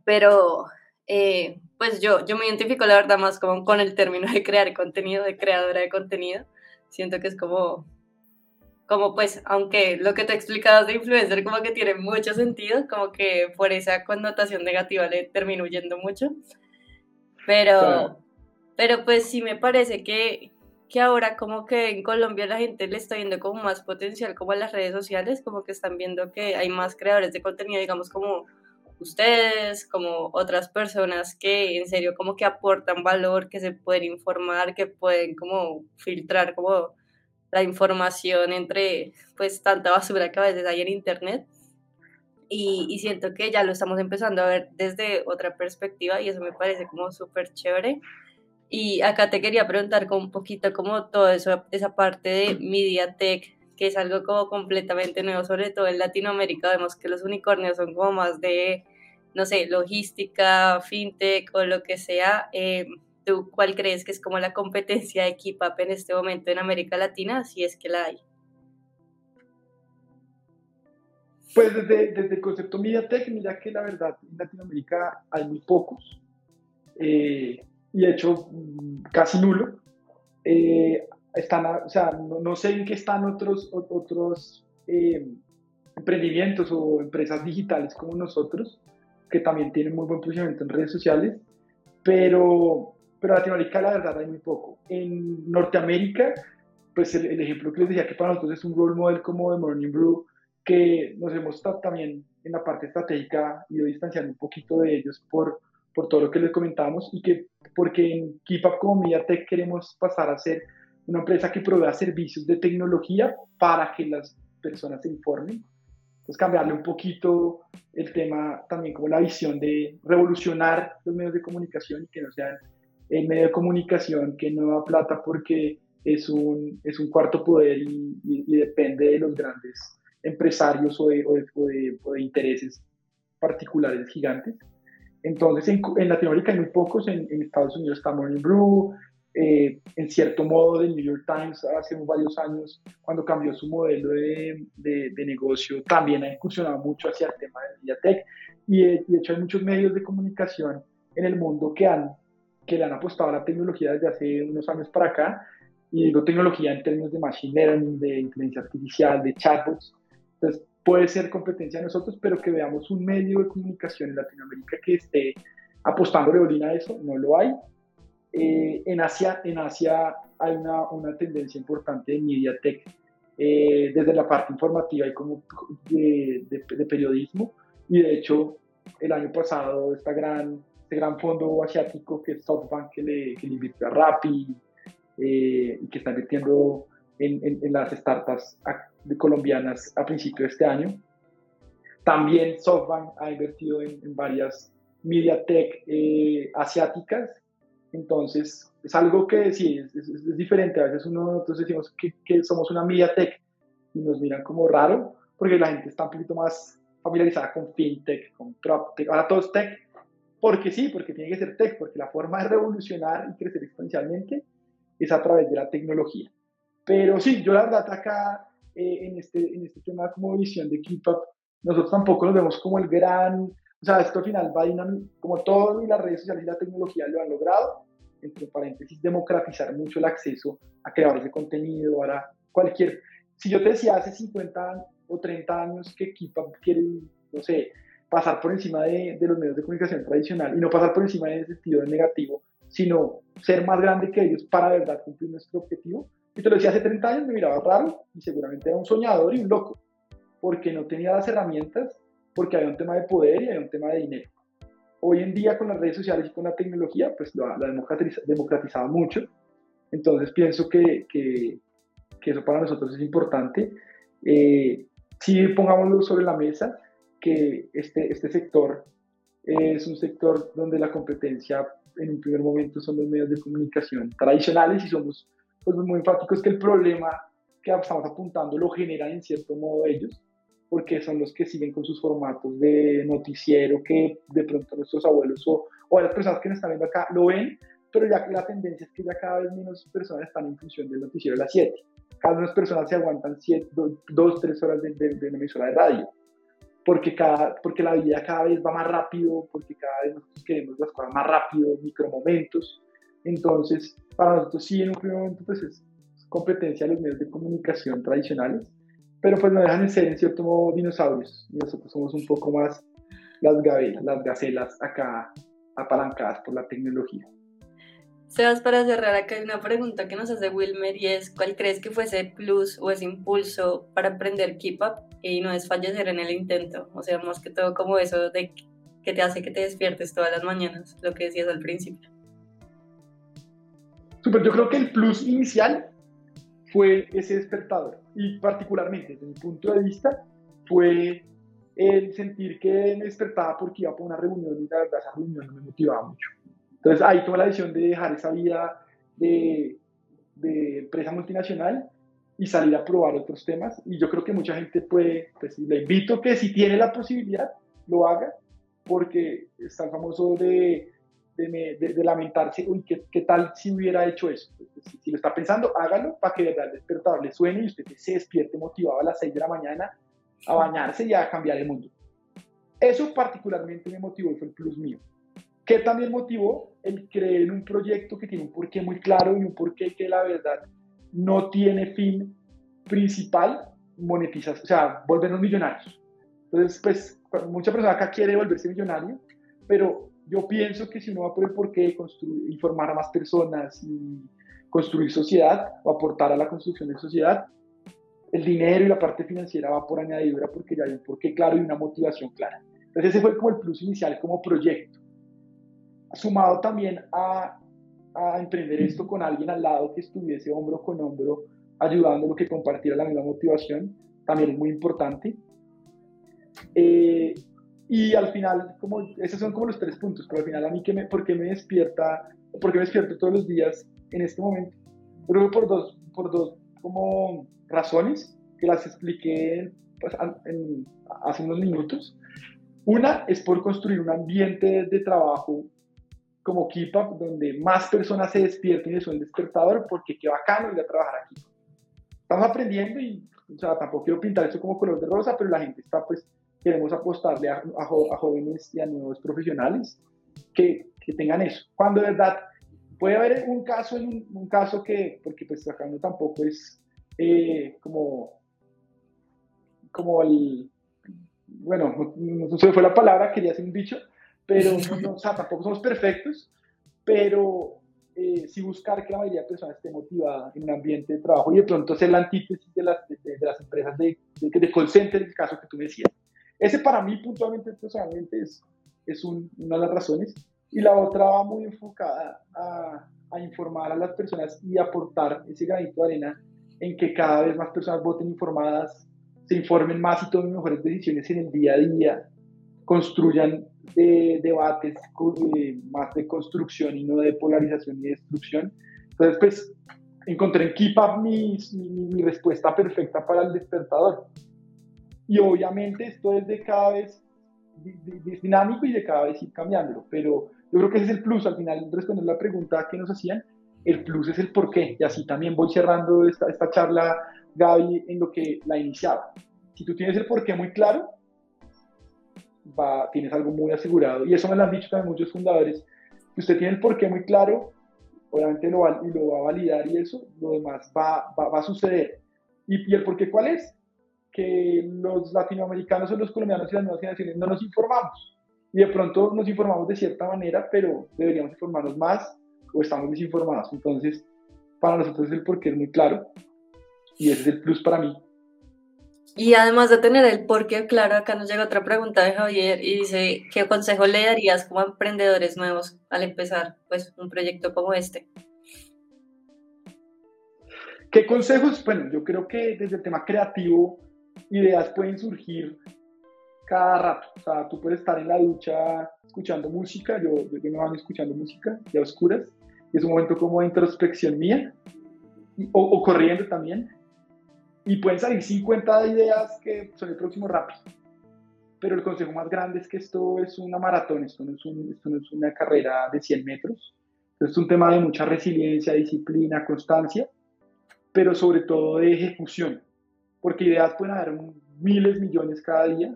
Pero, eh, pues yo, yo me identifico la verdad más como con el término de crear contenido, de creadora de contenido. Siento que es como, como pues, aunque lo que te explicabas de influencer como que tiene mucho sentido, como que por esa connotación negativa le termino huyendo mucho. Pero, pero pues sí me parece que, que ahora como que en Colombia la gente le está viendo como más potencial como a las redes sociales, como que están viendo que hay más creadores de contenido, digamos como ustedes, como otras personas que en serio como que aportan valor, que se pueden informar, que pueden como filtrar como la información entre pues tanta basura que a veces hay en internet. Y, y siento que ya lo estamos empezando a ver desde otra perspectiva y eso me parece como súper chévere. Y acá te quería preguntar como un poquito como todo eso, esa parte de MediaTek, que es algo como completamente nuevo, sobre todo en Latinoamérica. Vemos que los unicornios son como más de, no sé, logística, fintech o lo que sea. Eh, ¿Tú cuál crees que es como la competencia de KeepUp en este momento en América Latina, si es que la hay? Pues desde, desde el concepto MediaTek, mira que la verdad en Latinoamérica hay muy pocos. Eh, y de hecho mm, casi nulo. Eh, están, o sea, no, sé en qué están otros, otros eh, emprendimientos o empresas digitales como nosotros, que también tienen muy buen posicionamiento en redes sociales, pero, pero Latinoamérica la verdad hay muy poco. En Norteamérica, pues el, ejemplo que les decía que para nosotros es un role model como de Morning Brew, que nos hemos estado también en la parte estratégica ido distanciando un poquito de ellos por, por todo lo que les comentábamos y que porque en KeepUp como MediaTek queremos pasar a ser una empresa que provea servicios de tecnología para que las personas se informen. Pues cambiarle un poquito el tema también como la visión de revolucionar los medios de comunicación y que no sean el medio de comunicación que no da plata porque es un, es un cuarto poder y, depende de los grandes empresarios o de, o de intereses particulares gigantes. Entonces, en, Latinoamérica hay muy pocos, en, Estados Unidos está Morning Brew, eh, en cierto modo The New York Times hace varios años, cuando cambió su modelo de, de, negocio, también ha incursionado mucho hacia el tema de Mediatek y, y de hecho hay muchos medios de comunicación en el mundo que, han, que le han apostado a la tecnología desde hace unos años para acá, y digo tecnología en términos de machine learning, de inteligencia artificial, de chatbots. Entonces, puede ser competencia de nosotros, pero que veamos un medio de comunicación en Latinoamérica que esté apostando orina a eso, no lo hay. Eh, en, Asia, en Asia hay una, una tendencia importante de MediaTek, eh, desde la parte informativa y como de, de, periodismo, y de hecho el año pasado esta gran, este gran fondo asiático que es SoftBank que le, que le invirtió a Rappi eh, y que está invirtiendo en, en, las startups de colombianas a principio de este año. También SoftBank ha invertido en, varias MediaTek eh, asiáticas. Entonces, es algo que sí, es, diferente. A veces uno, nosotros decimos que, que, somos una MediaTek y nos miran como raro, porque la gente está un poquito más familiarizada con FinTech, con PropTech. Ahora todo es Tech, porque sí, porque tiene que ser Tech, porque la forma de revolucionar y crecer exponencialmente es a través de la tecnología. Pero sí, yo la verdad acá eh, en, este, en este tema como visión de Keep nosotros tampoco nos vemos como el gran, o sea, esto al final va dinámico, como todo y las redes sociales y la tecnología lo han logrado, entre paréntesis, democratizar mucho el acceso a creadores de contenido, para cualquier, si yo te decía hace 50 o 30 años que Keep quiere, no sé, pasar por encima de, de los medios de comunicación tradicional y no pasar por encima en el sentido negativo, sino ser más grande que ellos para de verdad cumplir nuestro objetivo, y te lo decía hace 30 años, me miraba raro y seguramente era un soñador y un loco, porque no tenía las herramientas, porque había un tema de poder y había un tema de dinero. Hoy en día con las redes sociales y con la tecnología, pues lo ha democratizado mucho. Entonces pienso que, que, que, eso para nosotros es importante. Eh, sí, pongámoslo sobre la mesa, que este, este sector es un sector donde la competencia en un primer momento son los medios de comunicación tradicionales y somos pues muy enfático es que el problema que estamos apuntando lo generan en cierto modo ellos, porque son los que siguen con sus formatos de noticiero que de pronto nuestros abuelos o, o las personas que nos están viendo acá lo ven, pero ya la tendencia es que ya cada vez menos personas están en función del noticiero de las 7. Cada vez más personas se aguantan 2, 3 horas de, de, de, emisora de radio. Porque, cada, porque la vida cada vez va más rápido, porque cada vez nosotros queremos las cosas más rápido, micromomentos. Entonces, para nosotros sí, en un primer momento, pues es competencia de los medios de comunicación tradicionales, pero pues no dejan de ser en cierto modo dinosaurios y nosotros somos un poco más las gabelas, las gacelas acá apalancadas por la tecnología. Sebas, para cerrar acá hay una pregunta que nos hace Wilmer y es ¿cuál crees que fue ese plus o ese impulso para aprender Keep Up y no desfallecer en el intento? O sea, más que todo como eso de que te hace que te despiertes todas las mañanas, lo que decías al principio. Super, yo creo que el plus inicial fue ese despertador y particularmente desde mi punto de vista fue el sentir que me despertaba porque iba por una reunión y la verdad esa reunión no me motivaba mucho. Entonces ahí tomé la decisión de dejar esa vida de, de empresa multinacional y salir a probar otros temas. Y yo creo que mucha gente puede, pues le invito que si tiene la posibilidad, lo haga, porque está el famoso de, de, de, lamentarse, uy, ¿qué, ¿qué, tal si hubiera hecho eso? Pues, si, si, lo está pensando, hágalo para que de verdad el despertador le suene y usted se despierte motivado a las 6 de la mañana a bañarse y a cambiar el mundo. Eso particularmente me motivó y fue el plus mío. ¿Qué también motivó? El creer en un proyecto que tiene un porqué muy claro y un porqué que la verdad no tiene fin principal, monetizar, o sea, volvernos millonarios. Entonces, pues, mucha persona acá quiere volverse millonario, pero yo pienso que si uno va por el porqué, construir, informar a más personas y construir sociedad o aportar a la construcción de sociedad, el dinero y la parte financiera va por añadidura porque ya hay un porqué claro y una motivación clara. Entonces ese fue como el plus inicial como proyecto. Sumado también a, a emprender esto con alguien al lado que estuviese hombro con hombro ayudándolo, que compartiera la misma motivación, también es muy importante. Eh, y al final, como, esos son como los tres puntos, pero al final a mí, que me, ¿por qué me despierta, por qué me despierto todos los días en este momento? Creo que por dos, por dos como razones que las expliqué pues, en, hace unos minutos. Una es por construir un ambiente de trabajo como Keep Up, donde más personas se despierten y son despertador, porque qué bacano ir a trabajar aquí. Estamos aprendiendo y, o sea, tampoco quiero pintar eso como color de rosa, pero la gente está, pues, queremos apostarle a, a, a jóvenes y a nuevos profesionales que, que, tengan eso. Cuando de verdad puede haber un caso, un, un caso que, porque pues acá no tampoco es eh, como, como el, bueno, no, sé fue la palabra, quería hacer un dicho, pero no, o sea, tampoco somos perfectos, pero eh, sí buscar que la mayoría de personas esté motivada en un ambiente de trabajo y de pronto ser la antítesis de las, de, de las empresas de, de, de, call center, el caso que tú me decías. Ese para mí puntualmente, personalmente, es, es un, una de las razones. Y la otra va muy enfocada a, a informar a las personas y aportar ese granito de arena en que cada vez más personas voten informadas, se informen más y tomen mejores decisiones en el día a día, construyan eh, debates eh, más de construcción y no de polarización y destrucción. Entonces, pues, encontré en Keep Up mi, mi, mi respuesta perfecta para el despertador. Y obviamente esto es de cada vez dinámico y de cada vez ir cambiándolo, pero yo creo que ese es el plus, al final responder la pregunta que nos hacían, el plus es el por qué, y así también voy cerrando esta, esta charla, Gaby, en lo que la iniciaba. Si tú tienes el por qué muy claro, va, tienes algo muy asegurado, y eso me lo han dicho también muchos fundadores, usted tiene el por qué muy claro, obviamente lo va, y lo va a validar y eso, lo demás va, va, va a suceder. ¿Y, ¿Y el por qué cuál es? Que los latinoamericanos o los colombianos y las nuevas generaciones no nos informamos. Y de pronto nos informamos de cierta manera, pero deberíamos informarnos más o estamos desinformados. Entonces, para nosotros el porqué es muy claro y ese es el plus para mí. Y además de tener el porqué claro, acá nos llega otra pregunta de Javier y dice, ¿qué consejo le darías como emprendedores nuevos al empezar pues, un proyecto como este? ¿Qué consejos? Bueno, yo creo que desde el tema creativo, ideas pueden surgir cada rato. O sea, tú puedes estar en la ducha escuchando música, yo, yo me van escuchando música y a oscuras, y es un momento como de introspección mía, o, o, corriendo también, y pueden salir 50 ideas que son el próximo rápido. Pero el consejo más grande es que esto es una maratón, esto no es, un, esto no es una carrera de 100 metros, esto es un tema de mucha resiliencia, disciplina, constancia, pero sobre todo de ejecución, porque ideas pueden haber miles, millones cada día,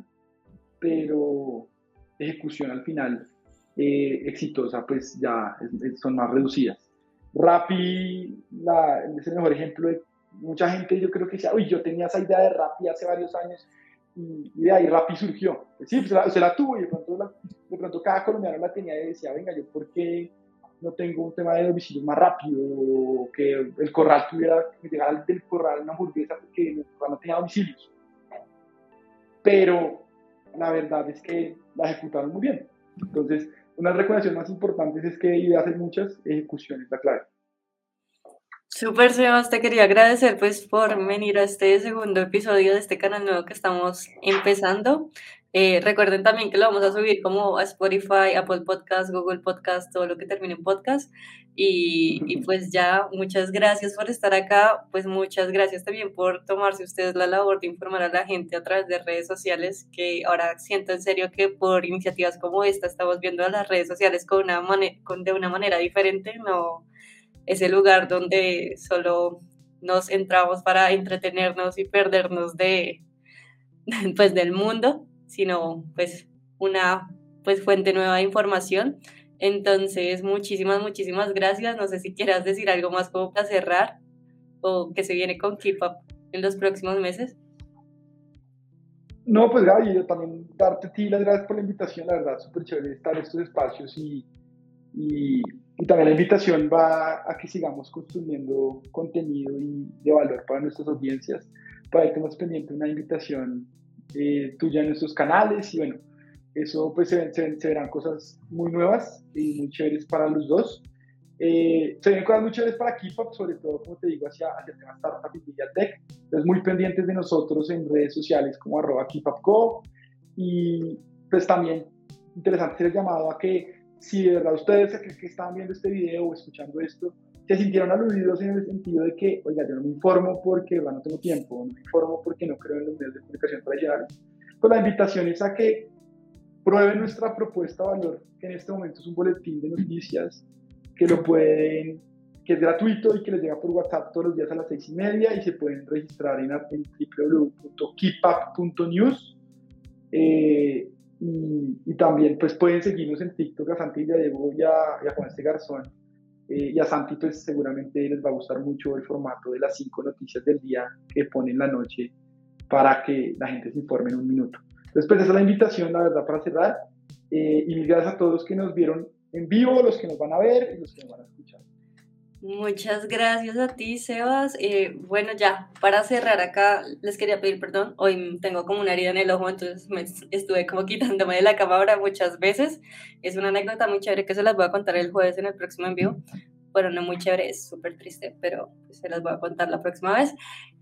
pero ejecución al final eh, exitosa, pues ya son más reducidas. Rappi la, es el mejor ejemplo de mucha gente, yo creo que decía, uy, yo tenía esa idea de Rappi hace varios años y, de ahí Rappi surgió. Pues sí, pues se la, tuvo y de pronto, de pronto cada colombiano la tenía y decía, venga, yo por qué no tengo un tema de domicilio más rápido, que el corral tuviera, que llegara del corral una hamburguesa porque el corral no tenía domicilios. Pero la verdad es que la ejecutaron muy bien. Entonces, una recomendación más importante es que ideas hay muchas, ejecuciones la clave. Súper, Sebas, te quería agradecer pues por venir a este segundo episodio de este canal nuevo que estamos empezando. Eh, recuerden también que lo vamos a subir como a Spotify, Apple Podcast, Google Podcast, todo lo que termine en podcast. Y, y, pues ya, muchas gracias por estar acá. Pues muchas gracias también por tomarse ustedes la labor de informar a la gente a través de redes sociales, que ahora siento en serio que por iniciativas como esta estamos viendo a las redes sociales con una con, de una manera diferente. No ese lugar donde solo nos entramos para entretenernos y perdernos de, pues, del mundo sino pues una pues fuente nueva de información. Entonces, muchísimas, muchísimas gracias. No sé si quieras decir algo más como para cerrar o que se viene con Keep Up en los próximos meses. No, pues Gaby, yo también darte a ti las gracias por la invitación, la verdad, súper chévere estar en estos espacios y, y, y, también la invitación va a que sigamos construyendo contenido y de valor para nuestras audiencias. Por ahí tenemos pendiente una invitación eh, tuya en nuestros canales y bueno, eso pues se, se, verán cosas muy nuevas y muy chéveres para los dos. Eh, se ven cosas muy chéveres para Keepup, sobre todo, como te digo, hacia, hacia el tema Startup y Tech. Entonces, muy pendientes de nosotros en redes sociales como arroba KeepUpCo. Y pues también interesante ser llamado a que si de verdad ustedes que, que están viendo este video o escuchando esto, se sintieron aludidos en el sentido de que, oiga, yo no me informo porque no tengo tiempo, no me informo porque no creo en los medios de comunicación tradicionales. Pues la invitación es a que prueben nuestra propuesta de valor, que en este momento es un boletín de noticias, que lo pueden, que es gratuito y que les llega por WhatsApp todos los días a las seis y media y se pueden registrar en, en www.keepup.news. Eh, y, también pues pueden seguirnos en TikTok a Santilla Diego y a, y a Juan este Garzón eh, y a Santi, pues seguramente les va a gustar mucho el formato de las cinco noticias del día que pone en la noche para que la gente se informe en un minuto. Entonces, pues esa es la invitación, la verdad, para cerrar. Eh, y gracias a todos los que nos vieron en vivo, los que nos van a ver y los que nos van a escuchar. Muchas gracias a ti, Sebas. Eh, bueno, ya, para cerrar acá, les quería pedir perdón. Hoy tengo como una herida en el ojo, entonces me estuve como quitándome de la cámara muchas veces. Es una anécdota muy chévere que se las voy a contar el jueves en el próximo envío. Bueno, no muy chévere, es súper triste, pero se las voy a contar la próxima vez.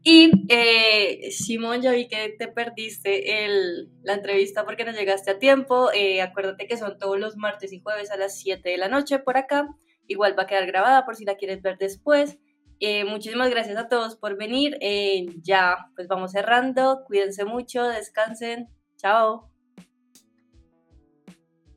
Y eh, Simón, ya vi que te perdiste el, la entrevista porque no llegaste a tiempo. Eh, acuérdate que son todos los martes y jueves a las 7 de la noche por acá. Igual va a quedar grabada por si la quieres ver después. Eh, muchísimas gracias a todos por venir. Eh, ya, pues vamos cerrando. Cuídense mucho, descansen. Chao.